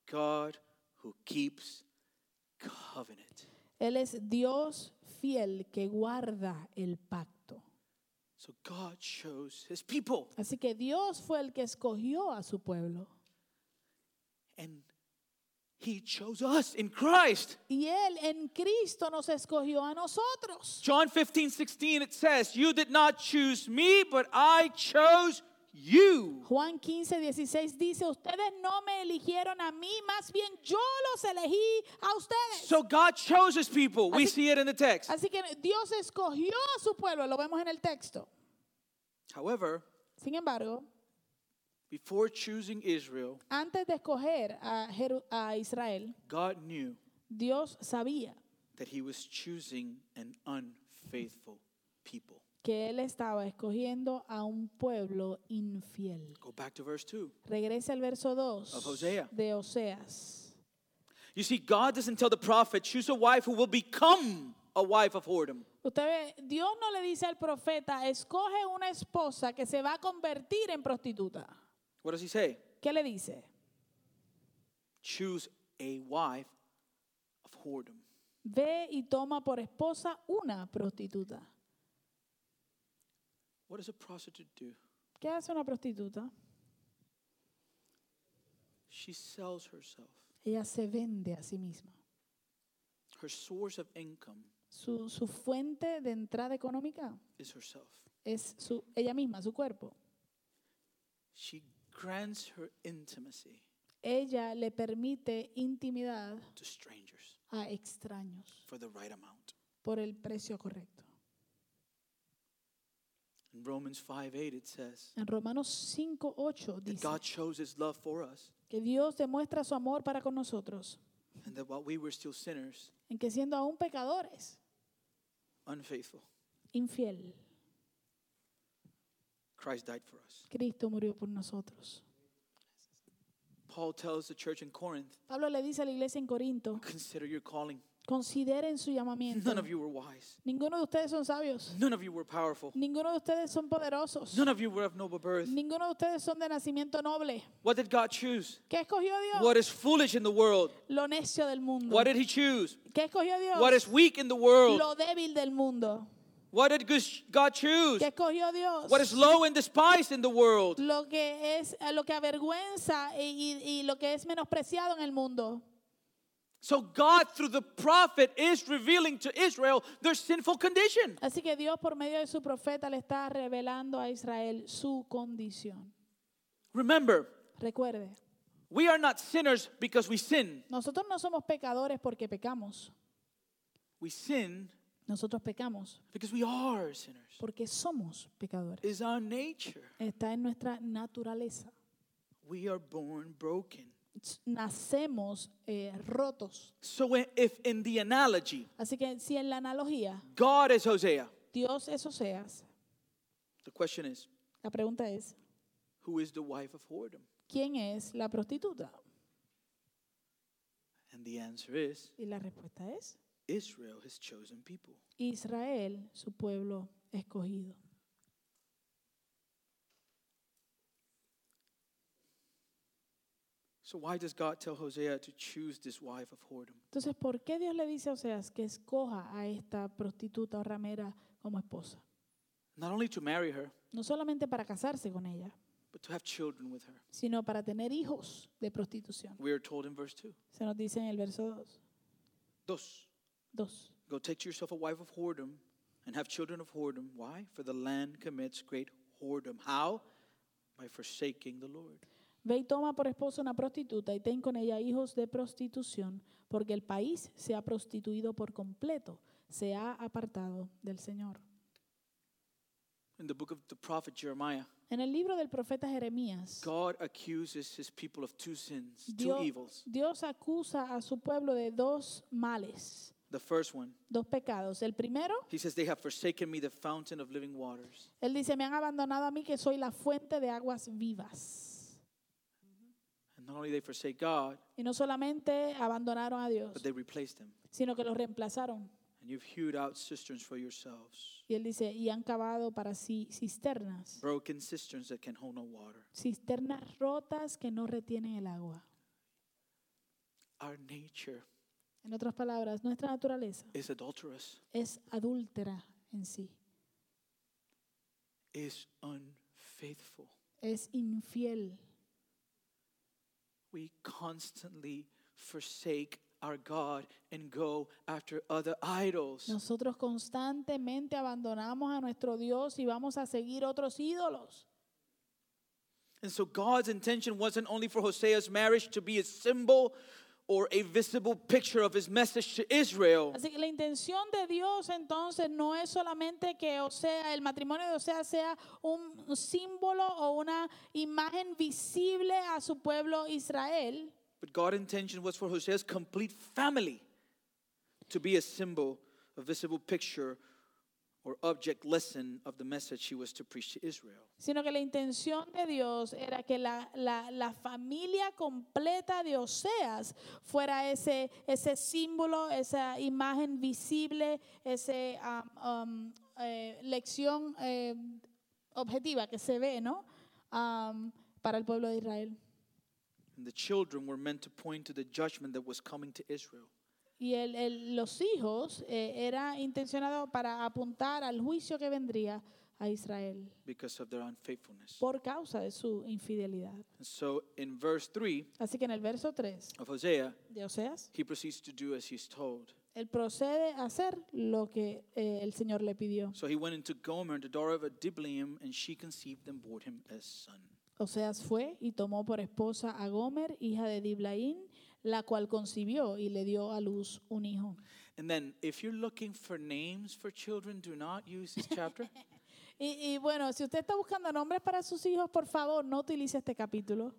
God who keeps covenant. Él es Dios fiel que guarda el pacto. So God chose his people. Así que Dios fue el que escogió a su pueblo. And he chose us in Christ. Y Él en Cristo nos escogió a nosotros. John 15, 16, it says, You did not choose me, but I chose you. Juan 15, 16 dice, ustedes no me eligieron a mí, más bien yo los elegí a ustedes. So God chose his people. We Así- see it in the text. Así que Dios escogió a su pueblo, lo vemos en el texto. However, Sin embargo, before choosing Israel, antes de escoger a, Jeru- a Israel, God knew Dios sabía that he was choosing an unfaithful people. que Él estaba escogiendo a un pueblo infiel. Go back to verse 2. Regresa al verso 2 Of Hosea. de Oseas. You see, God doesn't tell the prophet, choose a wife who will become a wife of whoredom. Usted ve, Dios no le dice al profeta, escoge una esposa que se va a convertir en prostituta. What does he say? ¿Qué le dice? Choose a wife of whoredom. Ve y toma por esposa una prostituta. What does a prostitute do? ¿Qué hace una prostituta? She sells herself. Ella se vende a sí misma. Her source of income Su, su fuente de entrada económica is herself. es su, ella misma, su cuerpo. She grants her intimacy Ella le permite intimidad to strangers a extraños for the right amount. por el precio correcto. In Romans 5 8, it says En Romanos 5:8 that dice God shows his love for us que Dios demuestra su amor para con nosotros, and that while we were still sinners, en que siendo aún pecadores, unfaithful, infiel, Christ died for us. Cristo murió por nosotros. Paul tells the church in Corinth, Pablo le dice a la iglesia en Corinto, consider your calling. consideren su llamamiento. None of you were wise. Ninguno de ustedes son sabios. None of you were powerful. Ninguno de ustedes son poderosos. None of you were of noble birth. Ninguno de ustedes son de nacimiento noble. What did God choose? ¿Qué escogió Dios? What is foolish in the world? Lo necio del mundo. What did he choose? ¿Qué escogió Dios? What is weak in the world? Lo débil del mundo. What did God choose? ¿Qué escogió Dios? What is low and despised in the world? Lo que es eh, lo que avergüenza y, y- y lo que es menospreciado en el mundo. So God, through the prophet, is revealing to Israel their sinful condition. Así que Dios por medio de su profeta le está revelando a Israel su condición. Remember, Recuerde, we are not sinners because we sin. nosotros no somos pecadores porque pecamos. We sin Nosotros pecamos because we are sinners. porque somos pecadores. It's our nature. Está en nuestra naturaleza. We are born broken. Nacemos eh, rotos. So when- if in the analogy, Así que si en la analogía God is Hosea, Dios es Oseas, the question is, la pregunta es, who is the wife of whoredom? ¿quién es la prostituta? And the answer is Y la respuesta es Israel, his chosen people. Israel, su pueblo escogido. So why does God tell Hosea to choose this wife of whoredom? Entonces, ¿por qué Dios le dice a Oseas que escoja a esta prostituta o ramera como esposa? Not only to marry her, No solamente para casarse con ella, but to have children with her. sino para tener hijos de prostitución. We are told in verse 2. Se nos dice en el verso 2. Dos. 2. Go take to yourself a wife of whoredom and have children of whoredom. Why? For the land commits great whoredom. How? By forsaking the Lord. Ve y toma por esposa una prostituta y ten con ella hijos de prostitución, porque el país se ha prostituido por completo, se ha apartado del Señor. In the book of the prophet Jeremiah, En el libro del profeta Jeremías, God accuses his people of two sins, two Dios, evils. Dios acusa a su pueblo de dos males, The first one, dos pecados. El primero, he says, They have forsaken me, the fountain of living waters. él dice, me han abandonado a mí que soy la fuente de aguas vivas. And not only they forsake God, Y no solamente abandonaron a Dios, but they replaced him. sino que los reemplazaron. And you've hewed out cisterns for yourselves, Y él dice, y han cavado para sí cisternas, broken cisterns that can hold no water. cisternas rotas que no retienen el agua. Our nature En otras palabras, nuestra naturaleza is adulterous, es adúltera en sí, is unfaithful. es infiel. We constantly forsake our God and go after other idols. Nosotros constantemente abandonamos a nuestro Dios y vamos a seguir otros ídolos. And so God's intention wasn't only for Hosea's marriage to be a symbol or a visible picture of his message to Israel, Así que la intención de Dios entonces no es solamente que o sea, el matrimonio de Osea sea un símbolo o una imagen visible a su pueblo Israel, but God's intention was for Hosea's complete family to be a symbol, a visible picture or object lesson of the message he was to preach to Israel. sino que la intención de Dios era que la, la- la familia completa de Oseas fuera ese, ese símbolo, esa imagen visible, esa um, um, eh, lección eh, objetiva que se ve, ¿no? Am, para el pueblo de Israel. And the children were meant to point to the judgment that was coming to Israel. Y el- el- los hijos eh, era intencionado para apuntar al juicio que vendría a Israel because of their unfaithfulness. por causa de su infidelidad. So in verse 3 Así que en el verso 3 of Hosea, de Oseas, he proceeds to do as he's told. él procede a hacer lo que eh, el Señor le pidió. So he went into Gomer, the daughter of Diblaim, and she conceived and bore him a son. Oseas fue y tomó por esposa a Gomer, hija de Diblaín, la cual concibió y le dio a luz un hijo. And then, if you're looking for names for children, do not use this chapter. Y, y bueno, si usted está buscando nombres para sus hijos, por favor, no utilice este capítulo.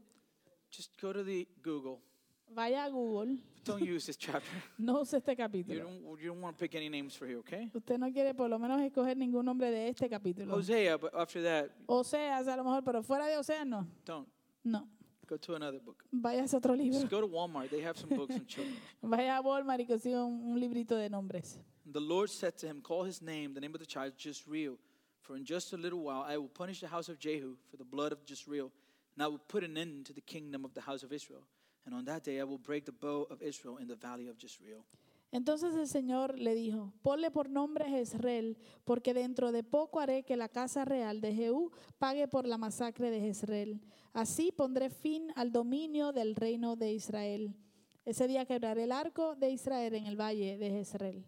Just go to the Google. Vaya a Google, Don't use this chapter. no use este You capítulo. don't, you don't want to pick any names for here, okay? Usted no quiere por lo menos escoger ningún nombre de este capítulo. Hosea, but after that, Oseas a lo mejor, pero fuera de Oseas no. don't. No. Go to another book. Vaya a otro libro. Just go to Walmart. They have some books on children. Vaya a Walmart y consiga un, un librito de nombres. The Lord said to him, Call his name, the name of the child, Jezreel. For in just a little while I will punish the house of Jehu for the blood of Jezreel, and I will put an end to the kingdom of the house of Israel. And on that day I will break the bow of Israel in the valley of Jezreel. Entonces el Señor le dijo, ponle por nombre Jezreel, porque dentro de poco haré que la casa real de Jehú pague por la masacre de Jezreel. Así pondré fin al dominio del reino de Israel. Ese día quebraré el arco de Israel en el valle de Jezreel.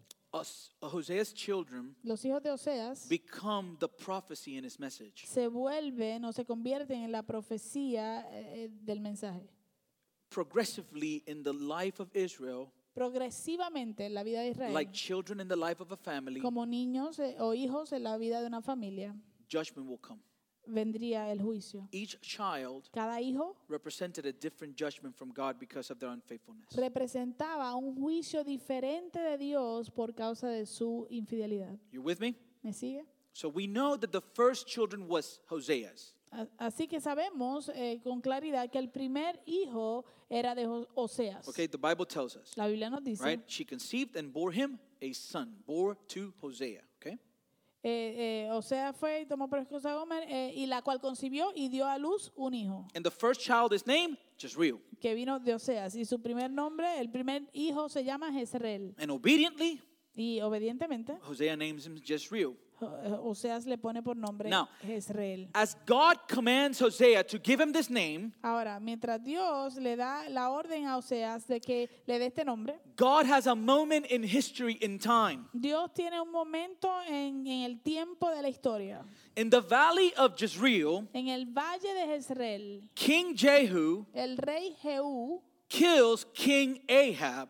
Hosea's children Los hijos de Oseas become the prophecy in his message. se vuelven o se convierten en la profecía eh, del mensaje. Progressively in the life of Israel, Progresivamente en la vida de Israel, like children in the life of a family, como niños eh, o hijos en la vida de una familia, judgment will come. vendría el juicio. Each child Cada hijo represented a different judgment from God because of their unfaithfulness. representaba un juicio diferente de Dios por causa de su infidelidad. You with me? ¿Me sigue? So we know that the first children was Hosea's. Así que sabemos eh, con claridad que el primer hijo era de Oseas. Okay, the Bible tells us, La Biblia nos dice, right? She conceived and bore him a son, bore to Hosea. Okay, eh, eh, Oseas fue y tomó por esposa a Gomer, eh, y la cual concibió y dio a luz un hijo, and the first child is named Jezreel, que vino de Oseas. Y su primer nombre, el primer hijo se llama Jezreel. and obediently Y obedientemente, Hosea names him Jezreel. Eh, Oseas le pone por nombre Now, Jezreel. As God commands Hosea to give him this name, Ahora, mientras Dios le da la orden a Oseas de que le dé este nombre, God has a moment in history in time. Dios tiene un momento en, en el tiempo de la historia. In the valley of Jezreel, En el valle de Jezreel, King Jehu el rey Jehú kills King Ahab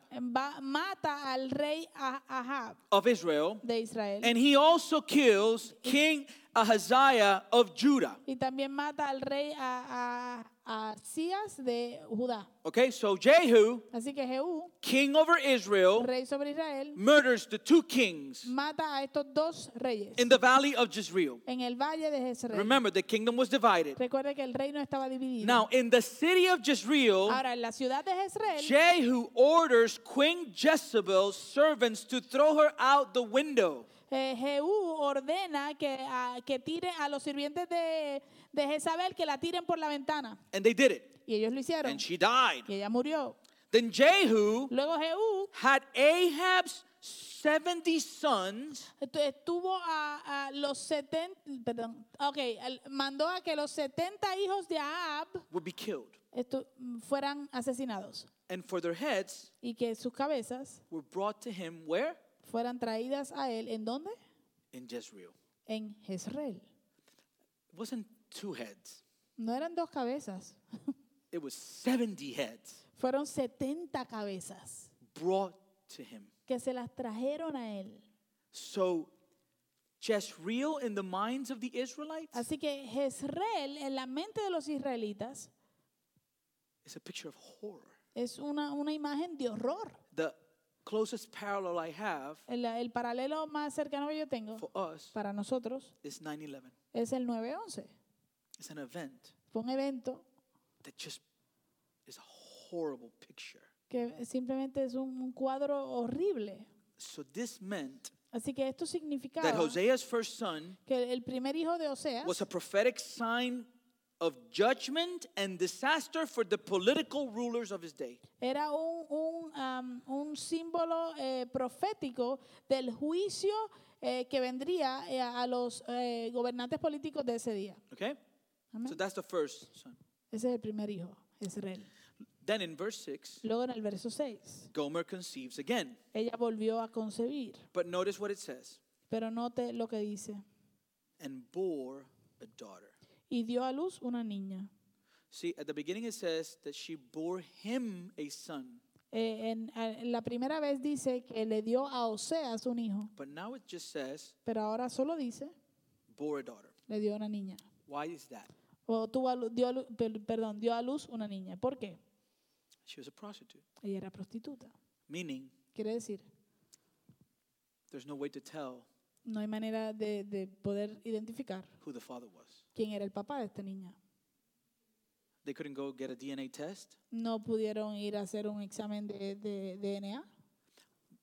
mata al rey Ah- Ahab of Israel, de Israel. and he also kills King Ahaziah of Judah. y también mata al rey a, a, a Asías de Judá. Okay, so Jehu, Así que Jehú, king over Israel, rey sobre Israel, murders the two kings mata a estos dos reyes in the valley of Jezreel. en el valle de Jezreel. Remember, the kingdom was divided. Recuerde que el reino estaba dividido. Now, in the city of Jezreel, Ahora, en la ciudad de Jezreel, Jehu orders Queen Jezebel's servants to throw her out the window. Eh, Jehú ordena que, a- que a los sirvientes de, de Jezabel que la tiren por la ventana. And they did it. Y ellos lo hicieron. And she died. Y ella murió. Then Jehu Luego Jehú had Ahab's 70 sons estu- estuvo a, a los 70, perdón, ok, el- mandó a que los 70 hijos de Ahab would be killed. estu- fueran asesinados And for their heads y que sus cabezas were brought to him where? Fueran traídas a él. ¿En dónde? In Jezreel. En Jezreel. It wasn't two heads. No eran dos cabezas, It was 70 heads fueron 70 cabezas brought to him. que se las trajeron a él. So Jezreel in the minds of the Israelites Así que Jezreel en la mente de los israelitas is a picture of horror. es una, una imagen de horror. Closest parallel I have El, el paralelo más cercano que yo tengo for us para nosotros is 9/11. es el 9-11. It's an event Fue un evento that just is a horrible picture. que simplemente es un, un cuadro horrible. So this meant Así que esto that significaba Hosea's first son que el primer hijo de Oseas was a prophetic sign of judgment and disaster for the political rulers of his day. era un, un, am, un símbolo eh, profético del juicio eh, que vendría eh, a los eh, gobernantes políticos de ese día. Okay? Amén. So that's the first son. Ese es el primer hijo, Israel. Then in verse 6, Luego en el verso 6, Gomer conceives again. ella volvió a concebir, But notice what it says pero note lo que dice, and bore a daughter. Y dio a luz una niña. See, at the beginning it says that she bore him a son, Eh, en, en la primera vez dice que le dio a Oseas un hijo, but now it just says pero ahora solo dice, bore a daughter. le dio una niña. Why is that? O tuvo a lu- dio, a lu- per- perdón, dio a luz una niña. ¿Por qué? She was a prostitute, Ella era prostituta. meaning Quiere decir, there's no way to tell no hay manera de, de poder identificar who the father was. Quién era el papá de esta niña. They couldn't go get a DNA test. No pudieron ir a hacer un examen de, de DNA,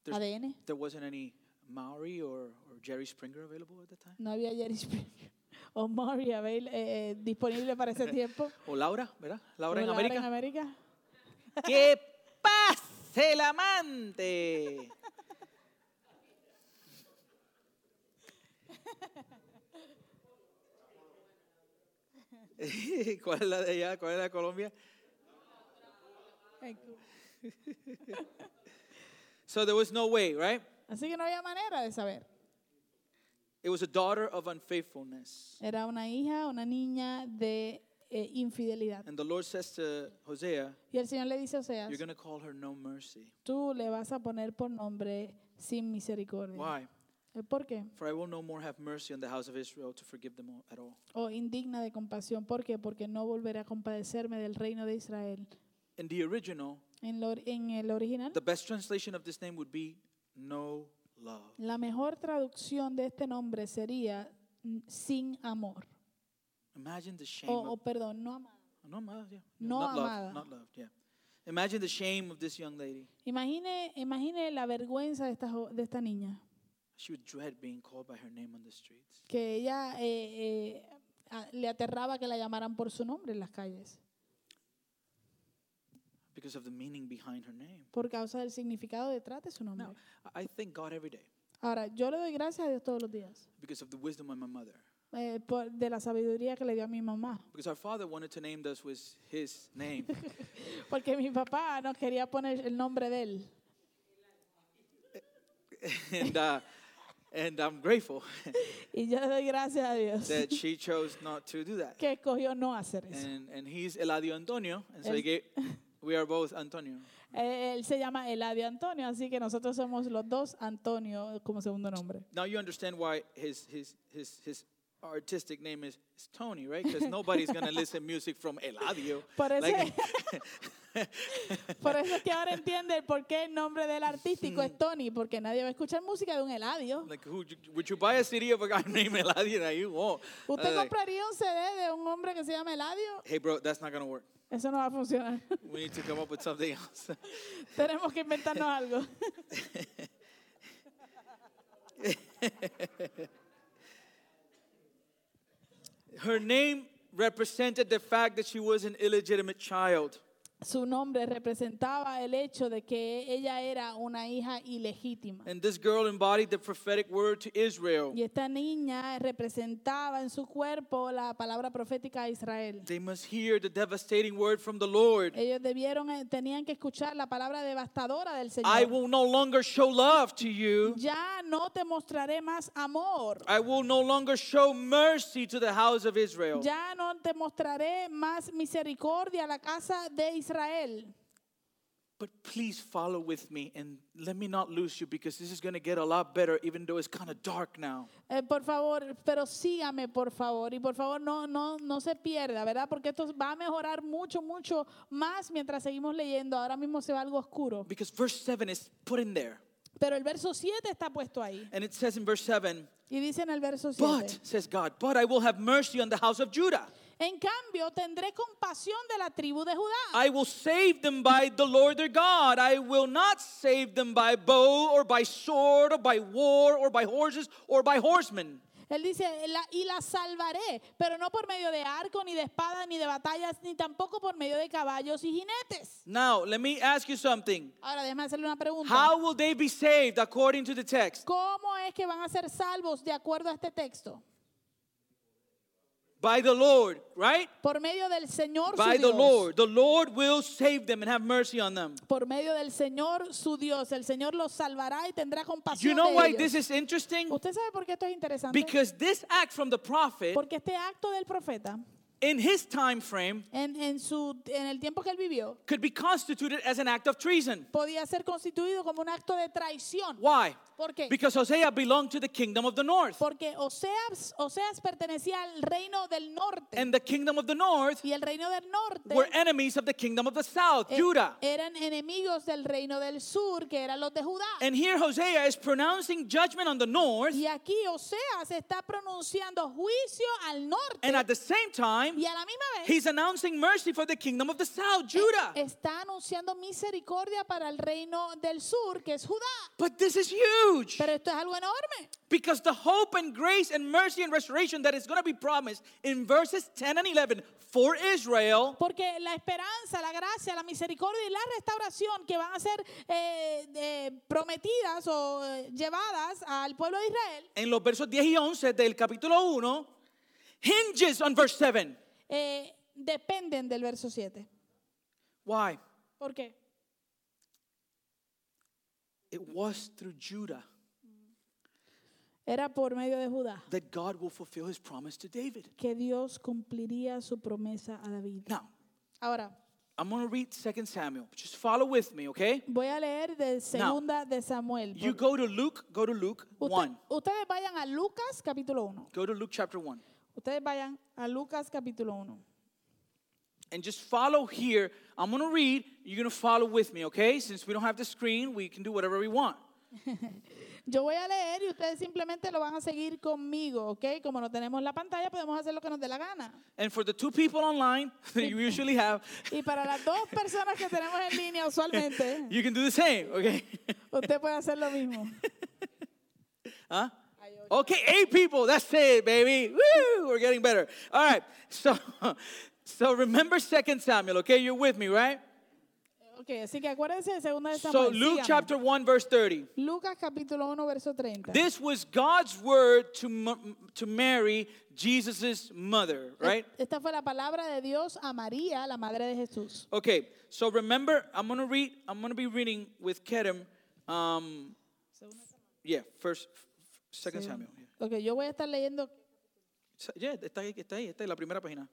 There's- ADN. There wasn't any Maori or, or Jerry Springer available at the time. No había Jerry Springer o Maury avail- eh, eh, disponible para ese tiempo. O Laura, ¿verdad? Laura O en Laura América. en América. ¡Que pase el amante! ¿Cuál es la de allá? ¿Cuál es la de Colombia? So there was no way, right? Así que no había manera de saber. It was a daughter of unfaithfulness. Era una hija, una niña de eh, infidelidad. And the Lord says to Hosea, Y el Señor le dice a Oseas, You're going to call her no mercy. tú le vas a poner por nombre sin misericordia. Why? Eh, ¿Por qué? For I will no more have mercy on the house of Israel to forgive them all- at all. O indigna de compasión. ¿Por qué? Porque no volveré a compadecerme del reino de Israel. In the original, En, lo- en el original, the best translation of this name would be no love. la mejor traducción de este nombre sería mm, sin amor. Imagine the shame. O, o of, perdón, no amada. no amada, yeah. No not amada. Love, not loved, yeah. Imagine the shame of this young lady. Imagine, imagine la vergüenza de esta, jo- de esta niña. She would dread being called by her name on the streets. Que ella eh, eh, a- le aterraba que la llamaran por su nombre en las calles. Because of the meaning behind her name. Por causa del significado detrás de su nombre. Now, I I thank God every day Ahora, yo le doy gracias a Dios todos los días. because of the wisdom of my mother. eh, por- de la sabiduría que le dio a mi mamá. Because our father wanted to name us with his name. Porque mi papá no quería poner el nombre de él. and, uh, and I'm grateful Y yo doy gracias a Dios that she chose not to do that. que escogió no hacer eso. And, and he's Eladio Antonio, and so he gave, we are both Antonio. Eh, Él se llama Eladio Antonio, así que nosotros somos los dos Antonio como segundo nombre. Now you understand why his, his, his, his artistic name is, is Tony, right? Because nobody's going to listen music from Eladio. Por eso, Like- por eso es que ahora entiende por qué el nombre del artístico es Tony, porque nadie va a escuchar música de un Eladio. like, who, would you buy a CD of a guy named Eladio? No, you won't. ¿Usted compraría un CD de un hombre que se llama Eladio? hey, bro, that's not going to work. Eso no va a funcionar. We need to come up with something else. Tenemos que inventarnos algo. Her name represented the fact that she was an illegitimate child. Su nombre representaba el hecho de que ella era una hija ilegítima. And this girl embodied the prophetic word to Israel. Y esta niña representaba en su cuerpo la palabra profética a Israel. They must hear the devastating word from the Lord. Ellos debieron, eh, tenían que escuchar la palabra devastadora del Señor. I will no longer show love to you. ya no te mostraré más amor. I will no longer show mercy to the house of Israel. Ya no te mostraré más misericordia a la casa de Israel. But please follow with me and let me not lose you because this is going to get a lot better, even though it's kind of dark now. Eh, por favor, pero sígame, por favor. Y por favor, no, no, no se pierda, ¿verdad? Porque esto va a mejorar mucho, mucho más mientras seguimos leyendo. Ahora mismo se va algo oscuro. Because verse 7 is put in there. Pero el verso 7 está puesto ahí. And it says in verse 7, Y dice en el verso But, says God, but I will have mercy on the house of Judah. En cambio, tendré compasión de la tribu de Judá. I will save them by the Lord their God. I will not save them by bow or by sword or by war or by horses or by horsemen. Él dice, "La- y la salvaré, pero no por medio de arco, ni de espada, ni de batallas, ni tampoco por medio de caballos y jinetes. Now, let me ask you something. Ahora, déjame hacerle una pregunta. How will they be saved according to the text? ¿Cómo es que van a ser salvos de acuerdo a este texto? By the Lord, right? Por medio del Señor By su the Dios. Lord. The Lord will save them and have mercy on them. Por medio del Señor su Dios. El Señor los salvará y tendrá compasión You know de why ellos. this is interesting? ¿Usted sabe por qué esto es interesante? Because this act from the prophet, Porque este acto del profeta, in his time frame, en, en, su, en el tiempo que él vivió, could be constituted as an act of treason. podía ser constituido como un acto de traición. Why? ¿Por qué? Because Hosea belonged to the kingdom of the north. Porque Oseas, Oseas pertenecía al reino del norte. And the kingdom of the north y el reino del norte were enemies of the kingdom of the south, eh, Judah. eran enemigos del reino del sur, que eran los de Judá. And here Hosea is pronouncing judgment on the north, y aquí Oseas está pronunciando juicio al norte. and at the same time, y a la misma vez he's announcing mercy for the kingdom of the south, Judah. está anunciando misericordia para el reino del sur, que es Judá. But this is huge Pero esto es algo enorme. because the hope and grace and mercy and restoration that is going to be promised in verses 10 and 11 for Israel Porque la esperanza, la gracia, la misericordia y la restauración que van a ser eh, eh, prometidas o eh, llevadas al pueblo de Israel en los versos 10 y 11 del capítulo 1 hinges on verse 7. Eh, dependen del verso 7. Why? ¿Por qué? It was through Judah Era por medio de Judá that God will fulfill his promise to David. que Dios cumpliría su promesa a David. Now, Ahora, I'm going to read 2 Samuel. Just follow with me, okay? voy a leer de segunda de Samuel. You go to Luke, go to Luke Usted- 1. ustedes vayan a Lucas capítulo 1. Go to Luke chapter 1. Ustedes vayan a Lucas capítulo 1. And just follow here. I'm going to read. You're going to follow with me, okay? Since we don't have the screen, we can do whatever we want. Yo voy a leer y ustedes simplemente lo van a seguir conmigo, ¿ok? Como no tenemos la pantalla, podemos hacer lo que nos dé la gana. And for the two people online that you usually have, Y para las dos personas que tenemos en línea usualmente, you can do the same, okay? usted puede hacer lo mismo. Huh? Okay, eight people. That's it, baby. Woo! We're getting better. All right. So, so remember Second Samuel. Okay, you're with me, right? Ok, así que acuérdense de segunda de Samuel. So Luke síganme. chapter one, verse thirty. Lucas capítulo 1, verso 30. This was God's word to to Mary, Jesus' mother, right? Esta fue la palabra de Dios a María, la madre de Jesús. Okay. So remember, I'm gonna read. I'm gonna be reading with Kedem. Um, yeah, first, Second Samuel. Ok, yo voy a estar leyendo. Yeah, está ahí, está ahí, está en la primera página.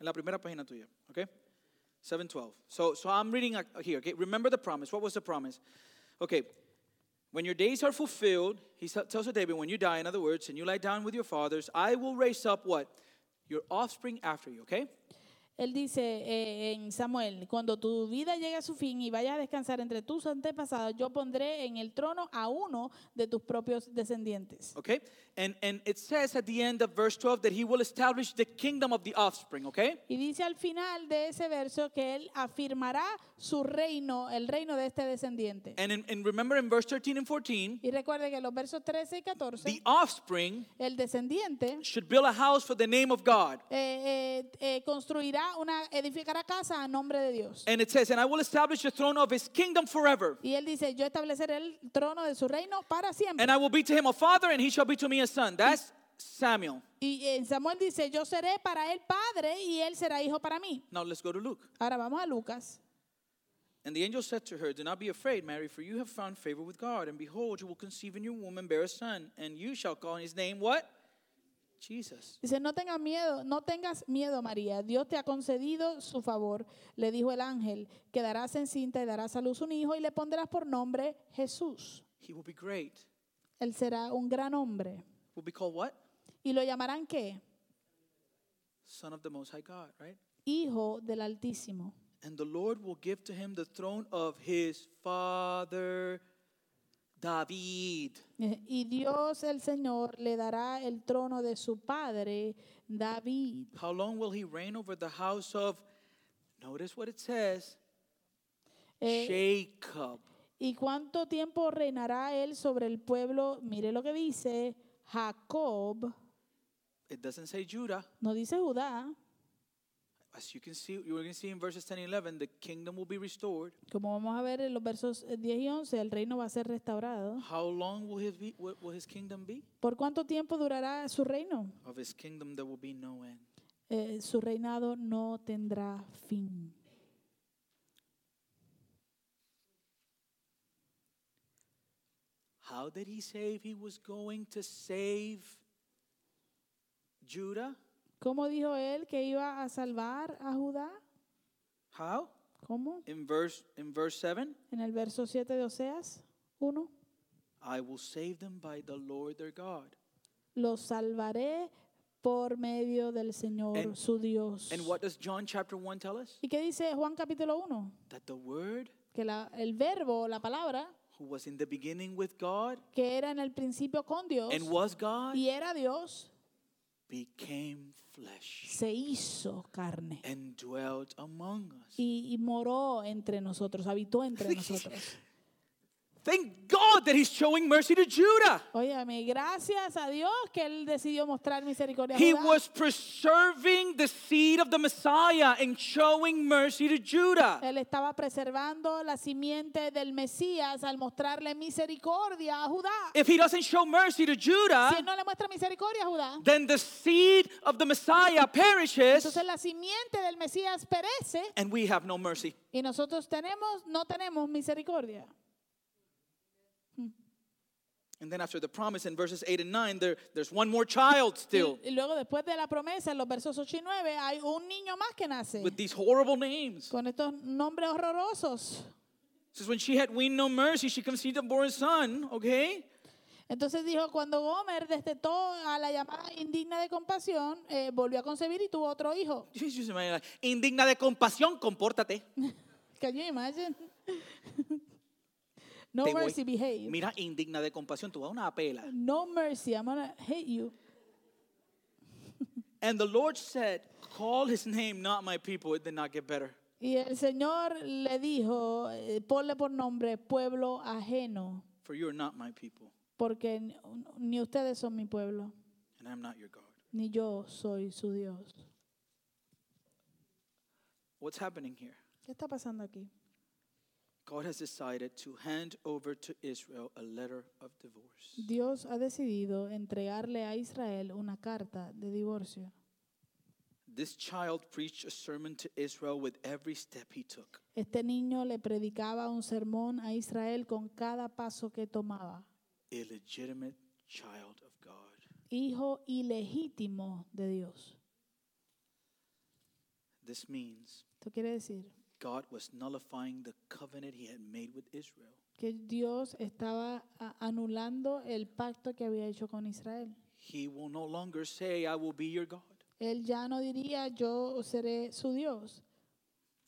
En la primera página tuya, okay? 712. So, so I'm reading here, okay? Remember the promise. What was the promise? Okay. When your days are fulfilled, he tells David, when you die, in other words, and you lie down with your fathers, I will raise up what? Your offspring after you, okay? Él dice eh, en Samuel, cuando tu vida llegue a su fin y vayas a descansar entre tus antepasados, yo pondré en el trono a uno de tus propios descendientes. Okay? And, and it says at the end of verse 12 that he will establish the kingdom of the offspring, okay? Y dice al final de ese verso que él afirmará su reino, el reino de este descendiente. And, in, and remember in verse 13 and 14, Y recuerde que los versos 13 y the 14, offspring el descendiente should build a house for the name of God. eh, eh, eh, una, edificará casa a nombre de Dios. And it says, and I will establish the throne of his kingdom forever. Y él dice, yo estableceré el trono de su reino para siempre. And I will be to him a father, and he shall be to me a son. That's Samuel. Y en Samuel dice, yo seré para él padre y él será hijo para mí. Now let's go to Luke. Ahora vamos a Lucas. And the angel said to her, Do not be afraid, Mary, for you have found favor with God. And behold, you will conceive in your womb and bear a son, and you shall call his name what? Jesus. Dice, no tengas miedo, no tengas miedo, María. Dios te ha concedido su favor. Le dijo el ángel, quedarás encinta y darás a luz un hijo y le pondrás por nombre Jesús. He will be great. Él será un gran hombre. Will be called what? ¿Y lo llamarán qué? Son of the Most High God, right? Hijo del Altísimo. And the Lord will give to him the throne of his father David. Y Dios el Señor le dará el trono de su padre David. How long will he reign over the house of, notice what it says, Eh, Jacob? ¿Y cuánto tiempo reinará él sobre el pueblo? Mire lo que dice Jacob, It doesn't say Judah. no dice Judá. As you can see, you're going to see in verses 10 and 11, the kingdom will be restored. Como vamos a ver en los versos eh, 10 y 11, el reino va a ser restaurado. How long will his, be, will his kingdom be? ¿Por cuánto tiempo durará su reino? Of his kingdom there will be no end. Eh, su reinado no tendrá fin. How did he say he was going to save Judah? ¿Cómo dijo él que iba a salvar a Judá? How? ¿Cómo? In verse in verse 7, En el verso 7 de Oseas 1. I will save them by the Lord their God. Los salvaré por medio del Señor And- su Dios. And what does John chapter 1 tell us? ¿Y qué dice Juan capítulo 1? That the word Que la- el verbo, la palabra, who was in the beginning with God que era en el principio con Dios and was God y era Dios, became flesh se hizo carne and dwelt among us. y, y moró entre nosotros, habitó entre nosotros. Thank God that he's showing mercy to Judah. Óyame, gracias a Dios que Él decidió mostrar misericordia a He Judá. was preserving the seed of the Messiah and showing mercy to Judah. Él estaba preservando la simiente del Mesías al mostrarle misericordia a Judá. If he doesn't show mercy to Si Judah, Él no le muestra misericordia a Judá, then the seed of the Messiah perishes entonces la simiente del Mesías perece and we have no mercy. y nosotros tenemos, no tenemos misericordia. And then after the promise in verses 8 and 9, there, there's one more child still y luego después de la promesa, en los versos 8 y 9, hay un niño más que nace with these horrible names. con estos nombres horrorosos. Says when she had weaned no mercy, she conceived a born son, okay? Entonces dijo, cuando Gomer destetó a la llamada indigna de compasión, eh, volvió a concebir y tuvo otro hijo. Indigna de compasión, compórtate. Can you imagine? no Te voy- mercy, behave. Mira, indigna de compasión, tú vas a una pela. No mercy, I'm gonna hate you. And the Lord said, Call his name, not my people. It did not get better. Y el Señor le dijo, eh, ponle por nombre pueblo ajeno, For you are not my people, porque ni- ni ustedes son mi pueblo, and I'm not your God. ni yo soy su Dios. What's happening here? ¿Qué está pasando aquí? God has decided to hand over to Israel a letter of divorce. Dios ha decidido entregarle a Israel una carta de divorcio. This child preached a sermon to Israel with every step he took. Este niño le predicaba un sermón a Israel con cada paso que tomaba. Illegitimate child of God. Hijo ilegítimo de Dios. This means Esto quiere decir God was nullifying the covenant he had made with Israel. que Dios estaba anulando el pacto que había hecho con Israel. He will no longer say, I will be your God, Él ya no diría, yo seré su Dios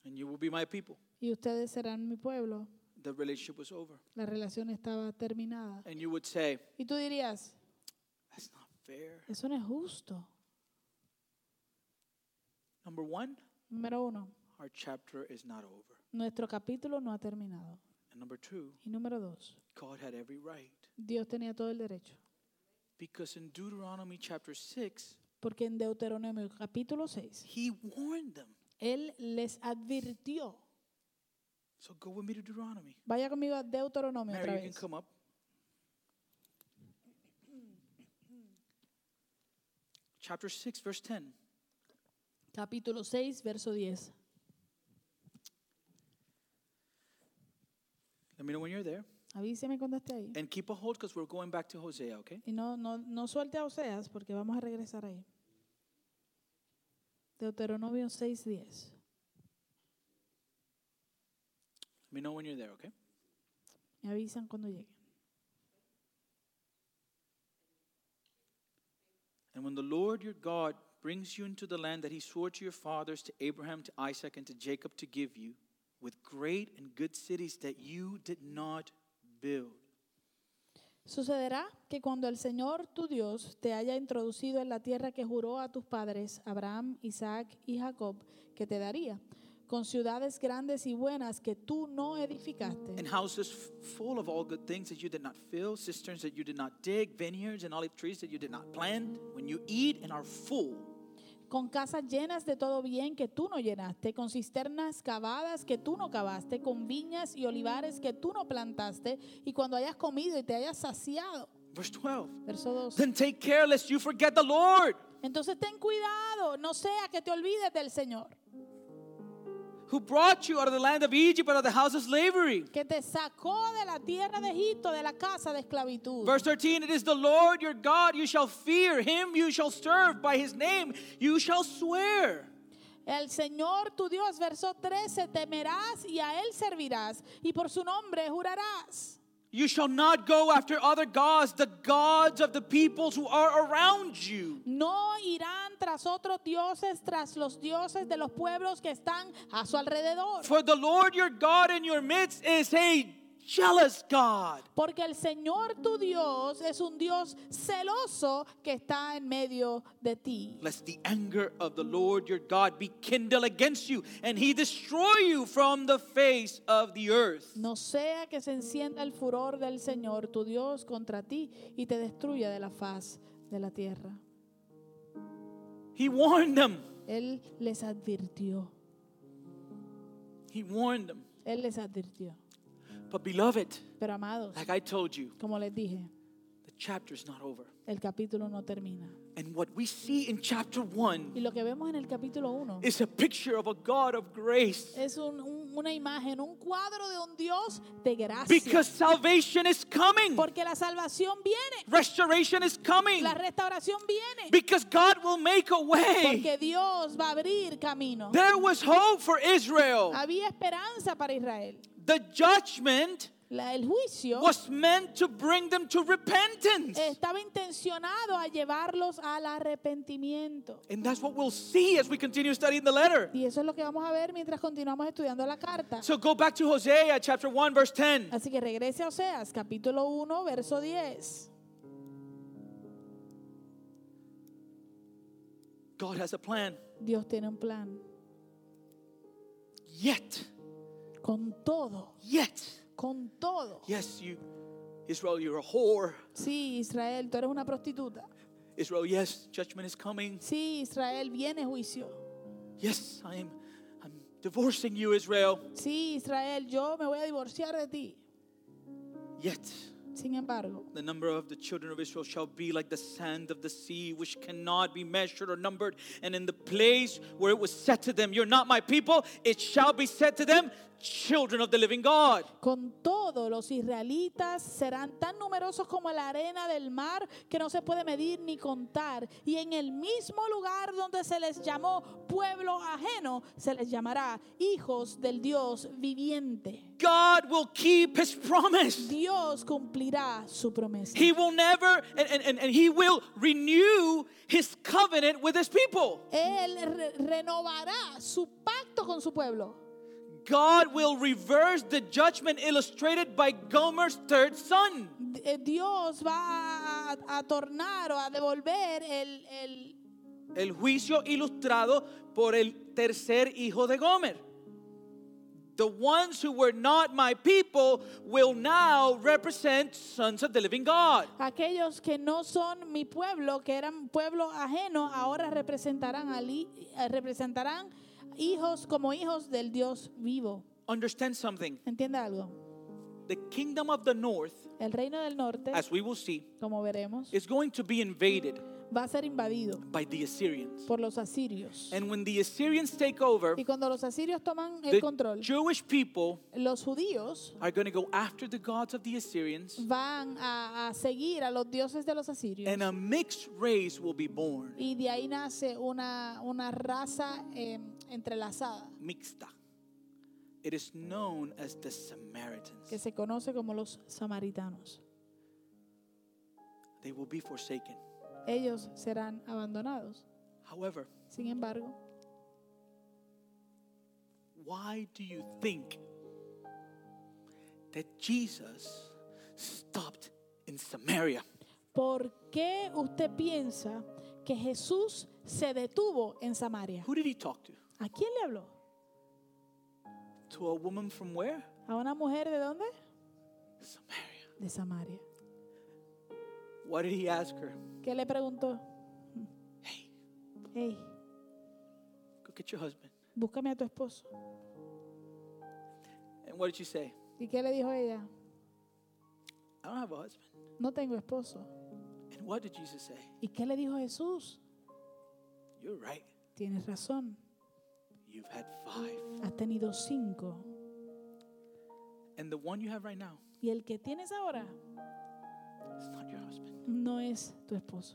and you will be my people. y ustedes serán mi pueblo. The relationship was over. La relación estaba terminada. And you would say, Y tú dirías, That's not fair. eso no es justo. Number one, Número uno, our chapter is not over. nuestro capítulo no ha terminado. And number two, Y número dos, God had every right. Dios tenía todo el derecho. Because in Deuteronomy chapter 6, Porque en Deuteronomio capítulo 6, he warned them. Él les advirtió. So go with me to Deuteronomy. Vaya conmigo a Deuteronomio otra Mary, you can vez. come up. Chapter 6, verse 10. Capítulo 6, verso 10. Let me know when you're there. Avíseme cuando esté ahí. And keep a hold because we're going back to Hosea, okay? Y no, no, no suelte a Oseas porque vamos a regresar ahí. Deuteronomio 6:10. Let me know when you're there, okay? Me avisan cuando lleguen. And when the Lord your God brings you into the land that he swore to your fathers, to Abraham, to Isaac, and to Jacob to give you, with great and good cities that you did not build. Sucederá que cuando el Señor tu Dios te haya introducido en la tierra que juró a tus padres, Abraham, Isaac y Jacob, que te daría, con ciudades grandes y buenas que tú no edificaste, And houses full of all good things that you did not fill, cisterns that you did not dig, vineyards and olive trees that you did not plant, when you eat and are full, con casas llenas de todo bien que tú no llenaste, con cisternas cavadas que tú no cavaste, con viñas y olivares que tú no plantaste, y cuando hayas comido y te hayas saciado. verse 12. Verso 2. Then take care lest you forget the Lord Entonces ten cuidado, no sea que te olvides del Señor, who brought you out of the land of Egypt, out of the house of slavery. que te sacó de la tierra de Egipto, de la casa de esclavitud. Verse 13, it is the Lord your God, you shall fear him, you shall serve by his name, you shall swear. El Señor tu Dios, verso 13, temerás y a Él servirás, y por su nombre jurarás. You shall not go after other gods, the gods of the peoples who are around you. No irán tras otros dioses, tras los dioses de los pueblos que están a su alrededor. For the Lord your God in your midst is a jealous God. Porque el Señor tu Dios es un Dios celoso que está en medio de ti. Lest the anger of the Lord your God be kindled against you, and he destroy you from the face of the earth. No sea que se encienda el furor del Señor tu Dios contra ti y te destruya de la faz de la tierra. He warned them. Él les advirtió. He warned them. Él les advirtió. But beloved, Pero amados, like I told you, como les dije, the chapter is not over. el capítulo no termina. And what we see in chapter 1 Y lo que vemos en el capítulo 1 is a picture of a God of grace. es un- un- una imagen, un cuadro de un Dios de gracia. Because salvation is coming. Porque la salvación viene, Restoration is coming. la restauración viene. Because God will make a way. Porque Dios va a abrir camino. There was hope for Israel. Había esperanza para Israel. The judgment La- el juicio was meant to bring them to repentance. estaba intencionado a llevarlos al arrepentimiento. And that's what we'll see as we continue studying the letter. Y eso es lo que vamos a ver mientras continuamos estudiando la carta. So go back to Hosea chapter 1 verse 10. Así que regrese a Oseas, capítulo 1, verso 10. God has a plan. Dios tiene un plan. Yet, Con todo, yet. con todo. Yes, you Israel, you're a whore. Sí, Israel, tú eres una prostituta. Israel, yes, judgment is coming. Sí, Israel, viene juicio. Yes, I am I'm divorcing you, Israel. Sí, Israel, yo me voy a divorciar de ti. Yet Sin embargo, the number of the children of Israel shall be like the sand of the sea, which cannot be measured or numbered. And in the place where it was said to them, You're not my people, it shall be said to them, Children of the living God. con todo los israelitas serán tan numerosos como la arena del mar que no se puede medir ni contar. Y en el mismo lugar donde se les llamó pueblo ajeno, se les llamará hijos del Dios viviente. God will keep his promise. Dios cumplirá su promesa. He will never, and, and, and, he will renew his covenant with his people. Él re- renovará su pacto con su pueblo. God will reverse the judgment illustrated by Gomer's third son. Eh, Dios va a, a- tornar o a devolver el, el- El juicio ilustrado por el tercer hijo de Gomer. The ones who were not my people will now represent sons of the living God. aquellos que no son mi pueblo, que eran pueblo ajeno, ahora representarán, al hi- eh, representarán hijos como hijos del Dios vivo. Understand something. ¿Entiende algo? The kingdom of the north, El reino del norte, as we will see, como veremos, is going to be invaded. va a ser invadido by the Assyrians. por los asirios. And when the Assyrians take over, Y cuando los asirios toman el the control, Jewish people los judíos are going to go after the gods of the Assyrians, van a, a seguir a los dioses de los asirios. and a mixed race will be born. Y de ahí nace una, una raza eh, entrelazada Mixta. It is known as the Samaritans. que se conoce como los samaritanos. They will be forsaken. Ellos serán abandonados. However, Sin embargo, why do you think that Jesus stopped in Samaria? ¿por qué usted piensa que Jesús se detuvo en Samaria? Who did he talk to? ¿A quién le habló? To a woman from where? ¿A una mujer de dónde? Samaria. De Samaria. What did he ask her? ¿Qué le preguntó? Hey, Hey, go get your husband. búscame a tu esposo. And what did she say? ¿Y qué le dijo ella? I don't have a husband. No tengo esposo. And what did Jesus say? ¿Y qué le dijo Jesús? You're right. Tienes razón. You've had five. Has tenido cinco. And the one you have right now Y el que tienes ahora is not your husband. no es tu esposo.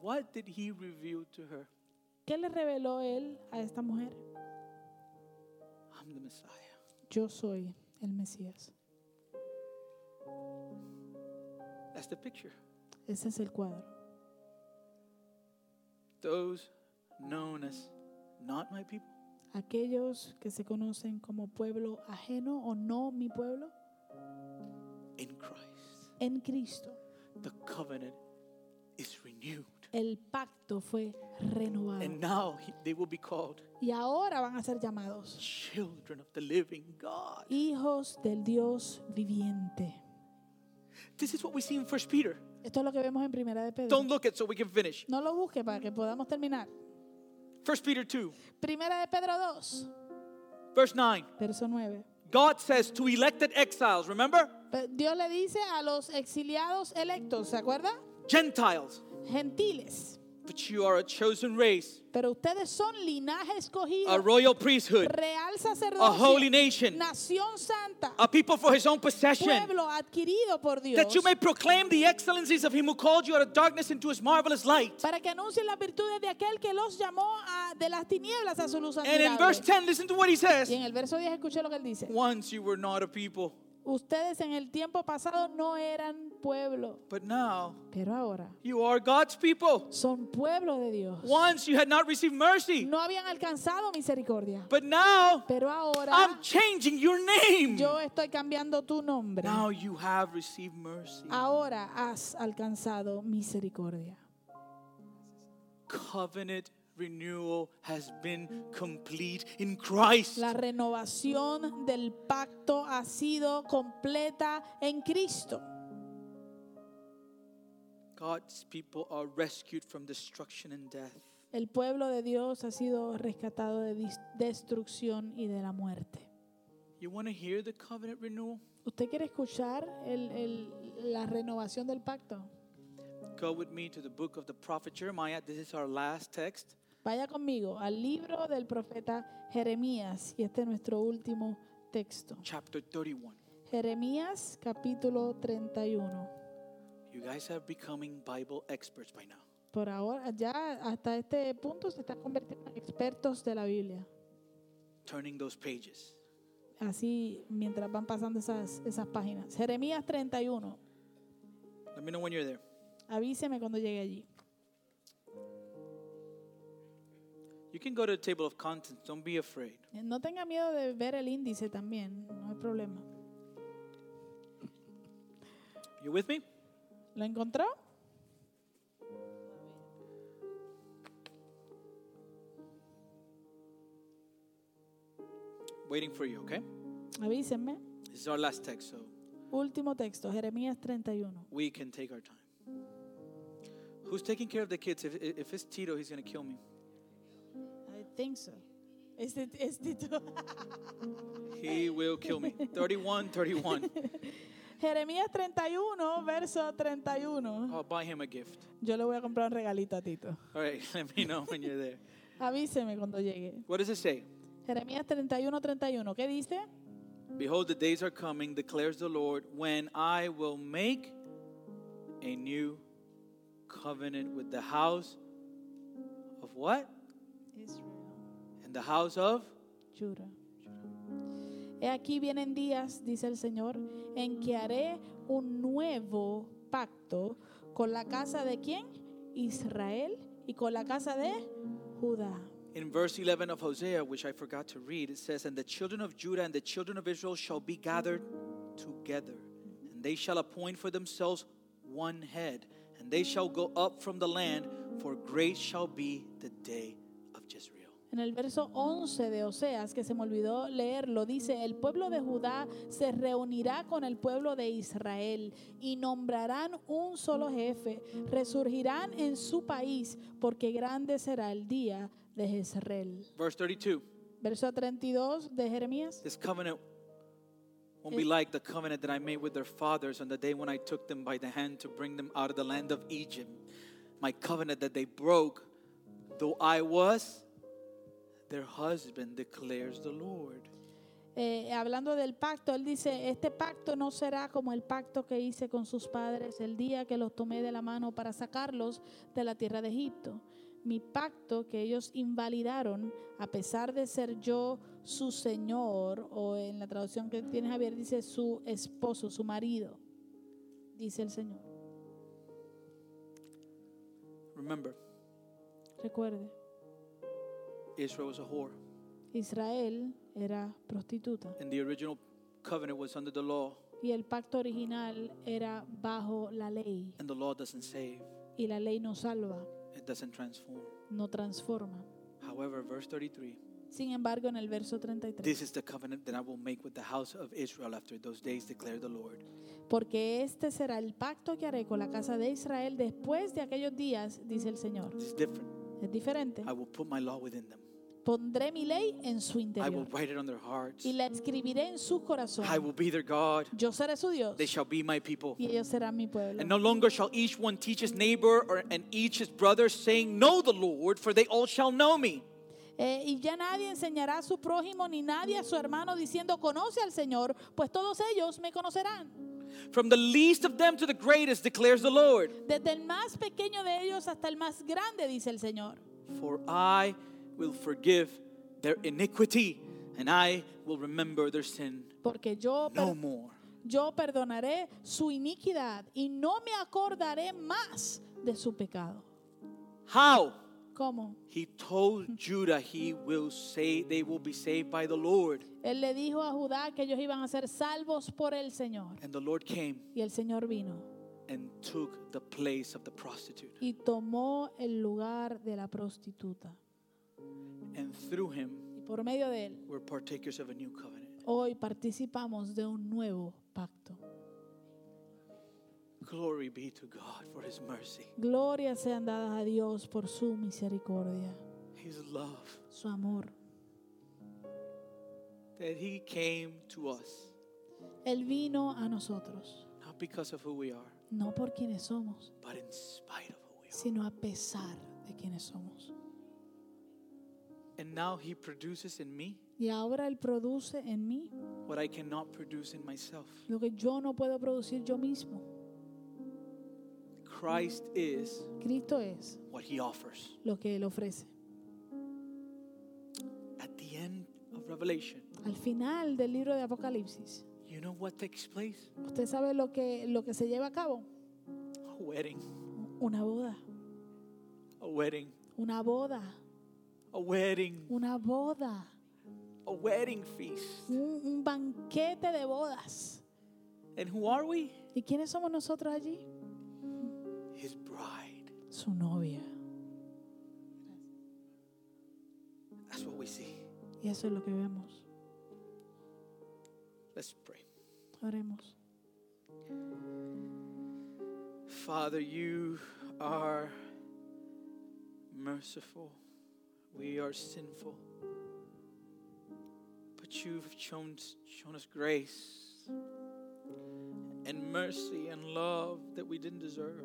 What did he reveal to her? ¿Qué le reveló él a esta mujer? I'm the Messiah. Yo soy el Mesías. That's the picture. Ese es el cuadro. Those known as not my people Aquellos que se conocen como pueblo ajeno o no mi pueblo, in Christ. en Cristo The covenant is renewed. el pacto fue renovado. And now he- they will be called Y ahora van a ser llamados children of the living God. hijos del Dios viviente. This is what we see in First Peter. Esto es lo que vemos en Primera de Pedro. Don't look at so we can finish. No lo busque para que podamos terminar. First Peter 2, Primera de Pedro 2, verse 9. verso 9. God says to elected exiles, remember? Dios le dice a los exiliados electos, ¿se acuerda? Gentiles. Gentiles. But you are a chosen race, Pero ustedes son linaje a royal priesthood, real a holy nation, nación santa, a people for his own possession, pueblo adquirido por Dios, that you may proclaim the excellencies of him who called you out of darkness into his marvelous light. para que anuncien las virtudes de aquel que los llamó a- de las tinieblas a su luz And in verse 10, listen to what he says. Y en el verso 10 escuché lo que él dice. Once you were not a people, Ustedes en el tiempo pasado no eran pueblo, but now pero ahora you are God's people. son pueblo de Dios. Once you had not received mercy, No habían alcanzado misericordia, but now pero ahora I'm changing your name. yo estoy cambiando tu nombre. Now you have received mercy. Ahora has alcanzado misericordia. Covenant renewal has been complete in Christ. La renovación del pacto ha sido completa en Cristo. God's people are rescued from destruction and death. El pueblo de Dios ha sido rescatado de destrucción y de la muerte. You want to hear the covenant renewal? ¿Usted quiere escuchar el- el- la renovación del pacto? Go with me to the book of the prophet Jeremiah. This is our last text. Vaya conmigo al libro del profeta Jeremías y este es nuestro último texto. chapter 31. Jeremías capítulo 31. You guys are becoming Bible experts by now. Por ahora, ya hasta este punto se están convirtiendo en expertos de la Biblia. Turning those pages. Así mientras van pasando esas, esas páginas. Jeremías 31. Let me know when you're there. Avíseme cuando llegue allí. You can go to the table of contents. Don't be afraid. Eh, no tenga miedo de ver el índice también, no hay problema. You with me? ¿Lo encontró? Waiting for you, okay? Avísenme. This is our last text, so Último texto, Jeremías 31. we can take our time. Who's taking care of the kids? If, if it's Tito, he's going to kill me. Think so. He will kill me. 31, 31. Jeremías 31, verso 31. I'll buy him a gift. Yo le voy a comprar un regalito a Tito. All right, let me know when you're there. Avíseme cuando llegue. What does it say? Jeremías 31, 31. ¿Qué dice? Behold, the days are coming, declares the Lord, when I will make a new covenant with the house of what? And the house of Jura. He aquí vienen días, dice el Señor, en que haré un nuevo pacto con la casa de quién? Israel y con la casa de Judá. In verse 11 of Hosea, which I forgot to read, it says, And the children of Judah and the children of Israel shall be gathered together, and they shall appoint for themselves one head, and they shall go up from the land, for great shall be the day of Jezreel. En el verso 11 de Oseas, que se me olvidó leerlo, dice, el pueblo de Judá se reunirá con el pueblo de Israel y nombrarán un solo jefe, resurgirán en su país, porque grande será el día de Jezreel. Verse 32 Verso 32 de Jeremías. This covenant won't be like the covenant that I made with their fathers on the day when I took them by the hand to bring them out of the land of Egypt. My covenant that they broke, though I was their husband, declares the Lord. Eh, hablando del pacto, él dice, este pacto no será como el pacto que hice con sus padres el día que los tomé de la mano para sacarlos de la tierra de Egipto. Mi pacto que ellos invalidaron, a pesar de ser yo su señor, o en la traducción que tiene Javier dice su esposo, su marido, dice el Señor. Remember, Recuerde, Israel was a whore, Israel era prostituta and the original covenant was under the law, y el pacto original era bajo la ley and the law doesn't save, y la ley no salva, it doesn't transform. no transforma. However, verse 33 Sin embargo, en el verso 33, This is the covenant that I will make with the house of Israel after those days, declare the Lord. porque este será el pacto que haré con la casa de Israel después de aquellos días, dice el Señor. Is different. Es diferente. I will put my law within them. Pondré mi ley en su I will interior write it on their hearts. y la escribiré en sus I corazones. will be their God. Yo seré su Dios They shall be my people. y ellos serán mi pueblo. And no longer shall each one teach his neighbor or, and each his brother, saying, Know the Lord, for they all shall know me. Eh, y ya nadie enseñará a su prójimo ni nadie a su hermano diciendo conoce al Señor, pues todos ellos me conocerán. From the least of them to the greatest, declares the Lord. Desde el más pequeño de ellos hasta el más grande, dice el Señor. For I will forgive their iniquity, and I will remember their sin Porque yo, no more. yo perdonaré su iniquidad y no me acordaré más de su pecado. How? ¿Cómo? He told Judah he will say they will be saved by the Lord. Él le dijo a Judá que ellos iban a ser salvos por el Señor. And the Lord came Y el Señor vino and took the place of the prostitute. y tomó el lugar de la prostituta. And through him, Y por medio de él, we're partakers of a new covenant. hoy participamos de un nuevo pacto. Glory be to God for his mercy, Gloria sean dadas a Dios por su misericordia, his love, su amor. that he came to us, Él vino a nosotros, not because of who we are, no por quienes somos, but in spite of who we are. sino a pesar de quienes somos. And now he produces in me Y ahora Él produce en mí what I cannot produce in myself. lo que yo no puedo producir yo mismo. Christ is Cristo es what he offers. lo que Él ofrece. At the end of Revelation, Al final del libro de Apocalipsis, you know what takes place? ¿usted sabe lo que, lo que se lleva a cabo? A wedding, Una boda, a wedding, una boda, a wedding, una boda, a wedding feast. un, un banquete de bodas. And who are we? ¿Y quiénes somos nosotros allí? His bride. Su novia. That's what we see. Y eso es lo que vemos. Let's pray. Oremos. Father, you are merciful. We are sinful. But you've shown, shown us grace. and mercy and love that we didn't deserve.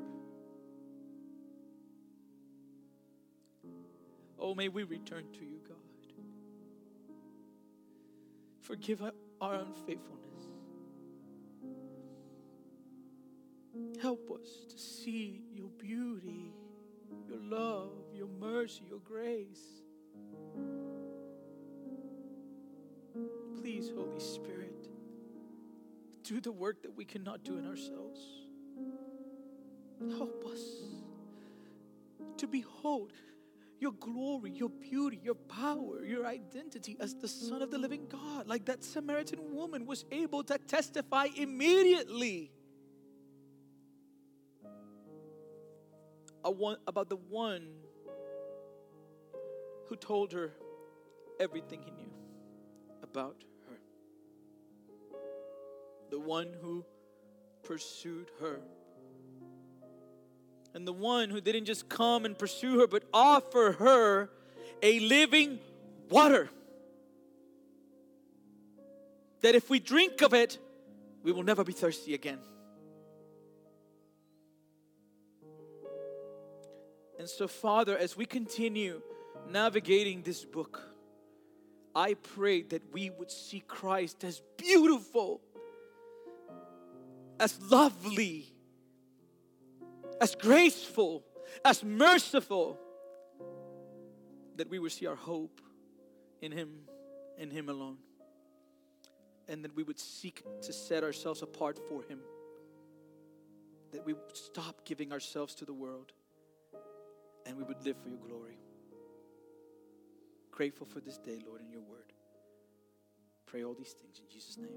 Oh, may we return to you, God. Forgive our unfaithfulness. Help us to see your beauty, your love, your mercy, your grace. Please, Holy Spirit, do the work that we cannot do in ourselves. Help us to behold your glory, your beauty, your power, your identity as the Son of the living God, like that Samaritan woman was able to testify immediately about the one who told her everything he knew about her, the one who pursued her and the one who didn't just come and pursue her, but offer her a living water. That if we drink of it, we will never be thirsty again. And so, Father, as we continue navigating this book, I pray that we would see Christ as beautiful, as lovely, as graceful, as merciful, that we would see our hope in Him, in Him alone. And that we would seek to set ourselves apart for Him. That we would stop giving ourselves to the world and we would live for your glory. Grateful for this day, Lord, in your word. Pray all these things in Jesus' name.